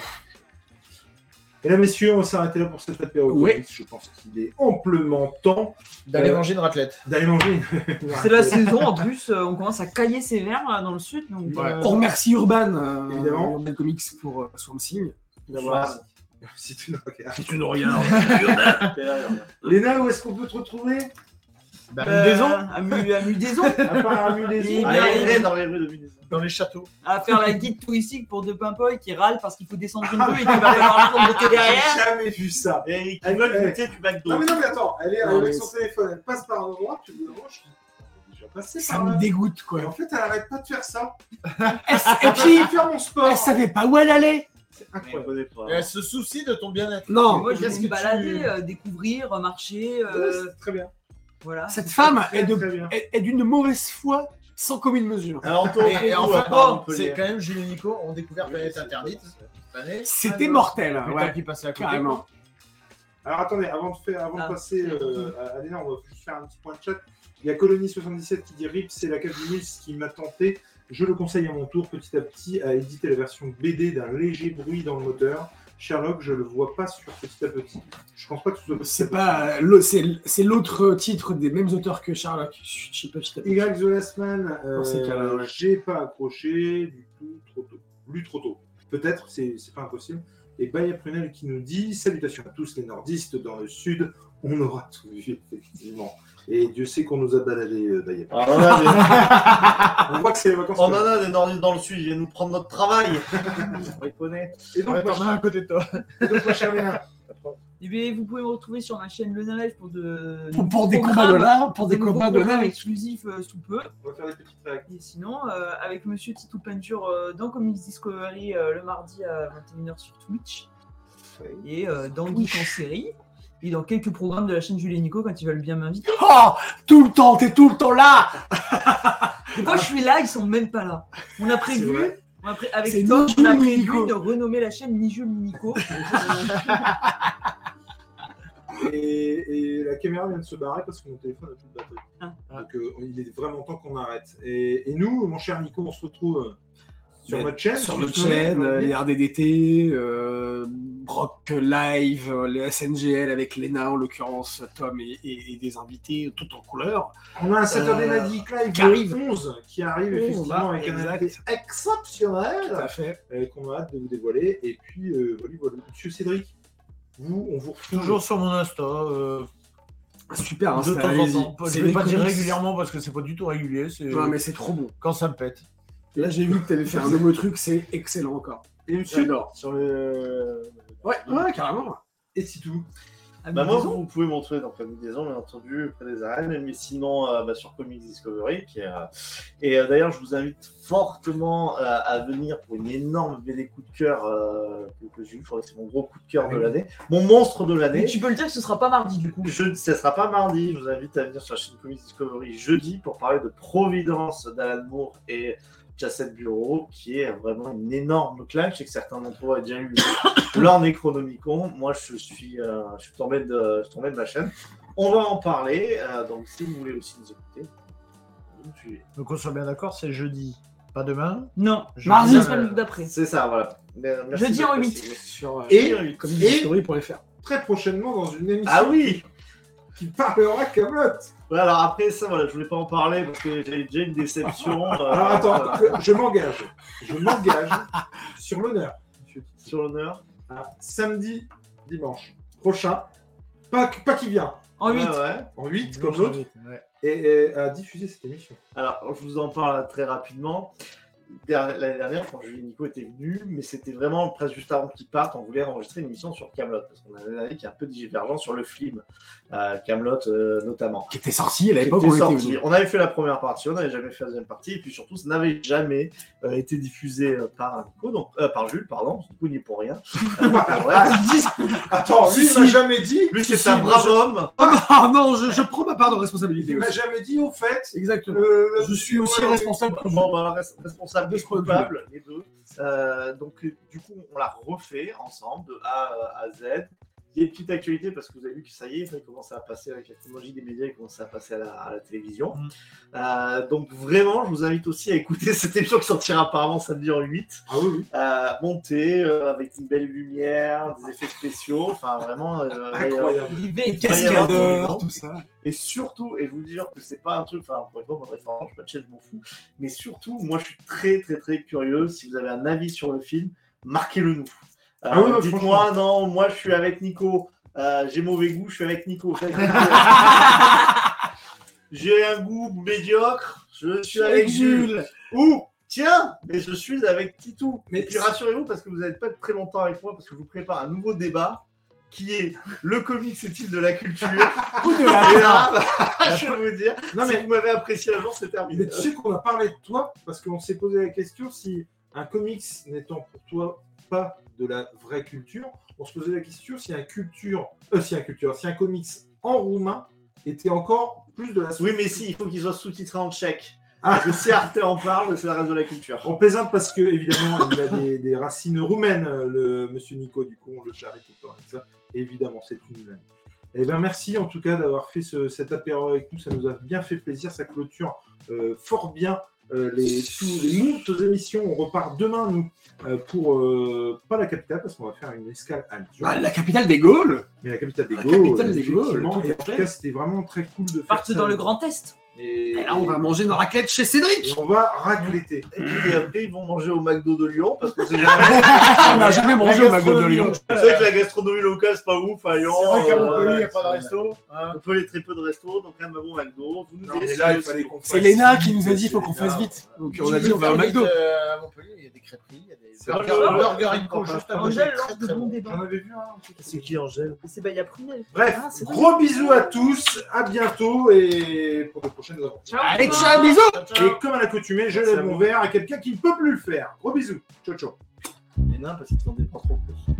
Et là, messieurs, on va s'arrêter là pour cette apéro. Oui. Je pense qu'il est amplement temps D'aller Euh, manger une raclette. d'aller manger une. C'est la saison en plus, euh, on commence à cailler ses verres là, dans le sud. Donc, Ouais. euh, On remercie Urban, euh, Évidemment. Urban Comics pour euh, son signe. d'avoir- Si tu nous regardes. Si tu nous regardes. Léna, où est-ce qu'on peut te retrouver? Bah, Euh, Mudaison, à Mu- à Mudaison, À part à Et Mudaison. bien, Ah, il- il est dans les rues de Mudaison. dans les châteaux. à faire la guide touristique pour De Pimpoy qui râle parce qu'il faut descendre une rue et qu'il va falloir la monter derrière. J'ai jamais vu ça. Et qui Elle- veulent elle- goûter du McDo. Non mais non mais attends, elle est Non, avec son téléphone, elle passe par un endroit, tu me demandes, je passée Ça par me là. dégoûte, Et quoi. en fait, elle arrête pas de faire ça. Et Elle puis, va faire mon sport. elle savait pas où elle allait. C'est Mais on incroyable. connaît pas. Et elle se soucie de ton bien-être. Non, Moi, je vais qu'est-ce me que balader, tu- euh, découvrir, marcher. Ouais, euh, c'est très bien. Voilà. cette femme Très, est de- très bien. est est d'une mauvaise foi sans commune mesure. Alors, Et, et en où, à fait, part bon, Montpellier c'est quand même Jules et Nico ont découvert Planète Interdite. C'était mortel, Le temps ouais, qui passait à côté. carrément. Alors attendez, avant de, faire, avant Ah, de passer c'est euh, à Léna, on va juste faire un petit point de chat. Il y a Colony77 qui dit RIP, c'est la 4000 qui m'a tenté. Je le conseille à mon tour petit à petit à éditer la version BD d'un léger bruit dans le moteur. Sherlock, je le vois pas sur petit à petit. Je pense pas que ce soit C'est pas l'au- c'est l'autre titre des mêmes auteurs que Sherlock. Je sais pas, je sais pas. Y The Last Man, euh, j'ai pas accroché du tout, trop tôt. Lu trop tôt. Peut-être, c'est c'est pas impossible. Et Baya Prunel qui nous dit Salutations à tous les nordistes dans le sud, on aura tout vu, effectivement. Et Dieu sait qu'on nous a baladé, euh, Prunel. Alors, on, a des... On voit que c'est les vacances. on en a des nordistes dans le sud, ils viennent nous prendre notre travail. On les. Et donc, t'en as un à côté de toi. et donc, ma chère Léna, Eh bien, vous pouvez me retrouver sur ma chaîne Le Live pour, de, Pour, pour des combats de l'art, pour des combats de l'art. exclusifs euh, sous peu. on va faire des petites réactions. Et sinon, euh, avec Monsieur Titou Peinture euh, dans Comics Discovery euh, le mardi à 21h sur Twitch. Et euh, dans Geek en série. Et dans quelques programmes de la chaîne Julie et Nico quand ils veulent bien m'inviter. Oh, tout le temps, t'es tout le temps là. Et quand je suis là, ils sont même pas là. On a prévu, vrai. on a pré- avec Tom, on a prévu Nico. de renommer la chaîne Ni Jules ni Nico. Et, et la caméra vient de se barrer parce que mon téléphone a plus de batterie. Ah. Donc euh, il est vraiment temps qu'on arrête. Et, et nous, mon cher Nico, on se retrouve euh, sur notre chaîne. Sur notre chaîne, euh, les RDDT, euh, Brock Live, euh, les SNGL avec Lena en l'occurrence, Tom et, et- et des invités tout en couleur. On a un Saturday Euh, Night Live qui arrive. 11 qui arrive effectivement là, avec un invité exceptionnel Tout à fait. euh, qu'on a hâte de vous dévoiler. Et puis, euh, voilà, voilà. Monsieur Cédric, vous, on vous retrouve. Toujours sur mon Insta. euh, Super, hein, de ça, temps en allez-y. temps. Je C'est vais pas dire régulièrement parce que c'est pas du tout régulier. Non, mais c'est trop bon. quand ça me pète. Là, j'ai vu que tu avais fait un nouveau truc, c'est excellent encore. Et monsieur, J'adore. Sur le. Ouais, ouais, carrément. et c'est tout. À Bah moi, vous pouvez m'en trouver dans Comics Maison, bien entendu, près des arènes, mais sinon euh, bah, sur Comics Discovery. Qui est, euh, Et euh, d'ailleurs, je vous invite fortement euh, à venir pour une énorme BD coup de cœur euh, que, j'ai eu. C'est mon gros coup de cœur de l'année. Mon monstre de Mais l'année. tu peux le dire que ce sera pas mardi du coup. Je, ça sera pas mardi, je vous invite à venir sur la chaîne Comics Discovery jeudi pour parler de Providence d'Alan Moore et Bureau, qui est vraiment une énorme claque. Je sais que certains d'entre vous ont déjà eu leur Necronomicon. Moi, je suis, euh, je suis, tombé de, je suis tombé de ma chaîne. On va en parler, euh, donc si vous voulez aussi nous écouter, vous me suivez. Donc on soit bien d'accord, c'est jeudi, pas demain. Non, Je- mardi la euh, semaine d'après. C'est ça, voilà. Merci Jeudi en préciser. Sur euh, Et- Jeudi. comicsdiscovery.fr. Très prochainement dans une émission Ah oui qui parlera Camelot. Ouais, alors après ça, voilà, je voulais pas en parler parce que j'avais déjà une déception. euh, Alors attends, euh, je m'engage. Je m'engage sur l'honneur. sur l'honneur. Ah, samedi, dimanche prochain. Pas, pas qui vient, En 8. Ouais, ouais. en 8 comme l'autre, Ouais. et, et à diffuser cette émission. Alors, je vous en parle très rapidement. L'année dernière, quand Julie et Nico étaient venus, mais c'était vraiment presque juste avant qu'ils partent, on voulait enregistrer une émission sur Camelot parce qu'on avait un avis qui est un peu divergent sur le film Camelot notamment. Qui était sorti à l'époque était où on était venu. Avait fait la première partie, on n'avait jamais fait la deuxième partie, et puis surtout, ça n'avait jamais euh, été diffusé euh, par Nico, donc, euh, par Jules, pardon. Du coup, il n'y est pour rien. Euh, ouais. Attends, lui, il m'a jamais dit. Lui, c'est si, un brave je- homme. Ah non, je, je prends ma part de responsabilité. Il m'a jamais dit au fait. Exactement. euh, Je suis aussi responsable. Bon, bah, res- responsable Point de coupable, les deux. Euh, donc, du coup, on l'a refait ensemble de A à Z. Il y a une petite actualité parce que vous avez vu que ça y est, ça commence à passer avec la technologie des médias, il commence à passer à la, à la télévision. Mm. Euh, donc, vraiment, je vous invite aussi à écouter cette émission qui sortira apparemment samedi en 8. Ah oui, oui. Euh, montée euh, avec une belle lumière, des effets spéciaux, enfin vraiment euh, Incroyable. Tout ça. et surtout, et je vous dire que c'est pas un truc, enfin, pour mon référence, je je m'en fous, mais surtout, moi, je suis très, très, très curieux. Si vous avez un avis sur le film, marquez-le nous. Ah oui, ouais, Dites-moi, non, moi je suis avec Nico. Euh, J'ai mauvais goût, je suis avec Nico. J'ai un goût médiocre, je suis avec Jules. Ou, tiens, mais je suis avec Titou. Mais Et puis rassurez-vous, parce que vous n'allez pas très longtemps avec moi, parce que je vous prépare un nouveau débat qui est le comics est-il de la culture? Ou de la là, je vais vous dire, Non, si mais- vous m'avez apprécié un jour, c'est terminé. Mais tu sais qu'on a parlé de toi parce qu'on s'est posé la question si un comics n'étant pour toi pas de la vraie culture, on se posait la question si un culture, euh, si un culture, si un comics en roumain était encore plus de la. Oui, mais si, il faut qu'il soit sous-titré en tchèque. Ah. Si Arte en parle, c'est la reste de la culture. On plaisante parce que évidemment il a des, des racines roumaines, le Monsieur Nico. Du coup, on le charrie tout le temps avec ça. Évidemment, c'est une. Eh bien, merci en tout cas d'avoir fait ce- cet apéro avec nous. Ça nous a bien fait plaisir. Ça clôture euh, fort bien les, tous les émissions. On repart demain, nous, euh, pour euh, pas la capitale, parce qu'on va faire une escale à Lyon. Bah, la capitale des Gaules. Mais la capitale des La Gaules. capitale des Gaules, effectivement. tout Et à en tout cas, c'était vraiment très cool de faire dans le Grand Est. Et, Et là, on va manger nos raclettes chez et Cédric. on va racléter. Et puis après, ils vont manger au McDo de Lyon parce que c'est jamais. On n'a jamais mangé au McDo de Lyon. C'est vrai que la gastronomie locale, c'est pas ouf à Lyon. C'est vrai qu'à Montpellier, il n'y euh, a pas de resto. hein. On peut aller très peu de restos, donc un bon McDo. Vous nous là, il fallait qu'on C'est Léna qui nous a dit c'est il faut qu'on fasse vite. Donc on a dit on va au McDo. Euh, À Montpellier, il y a des crêperies, il y a des C'est burgers, juste. Angèle lance de bons bon. débats. J'en avais vu. C'est qui Angèle? C'est bah, il y a Prunel. Bref, Ah, gros bisous à tous, à bientôt et pour de aventures. Allez, ciao, bisous. Et comme à l'accoutumée, je lève mon verre à quelqu'un qui ne peut plus le faire. Gros bisous. Ciao, ciao. Les nains parce qu'ils en dépensent trop plus.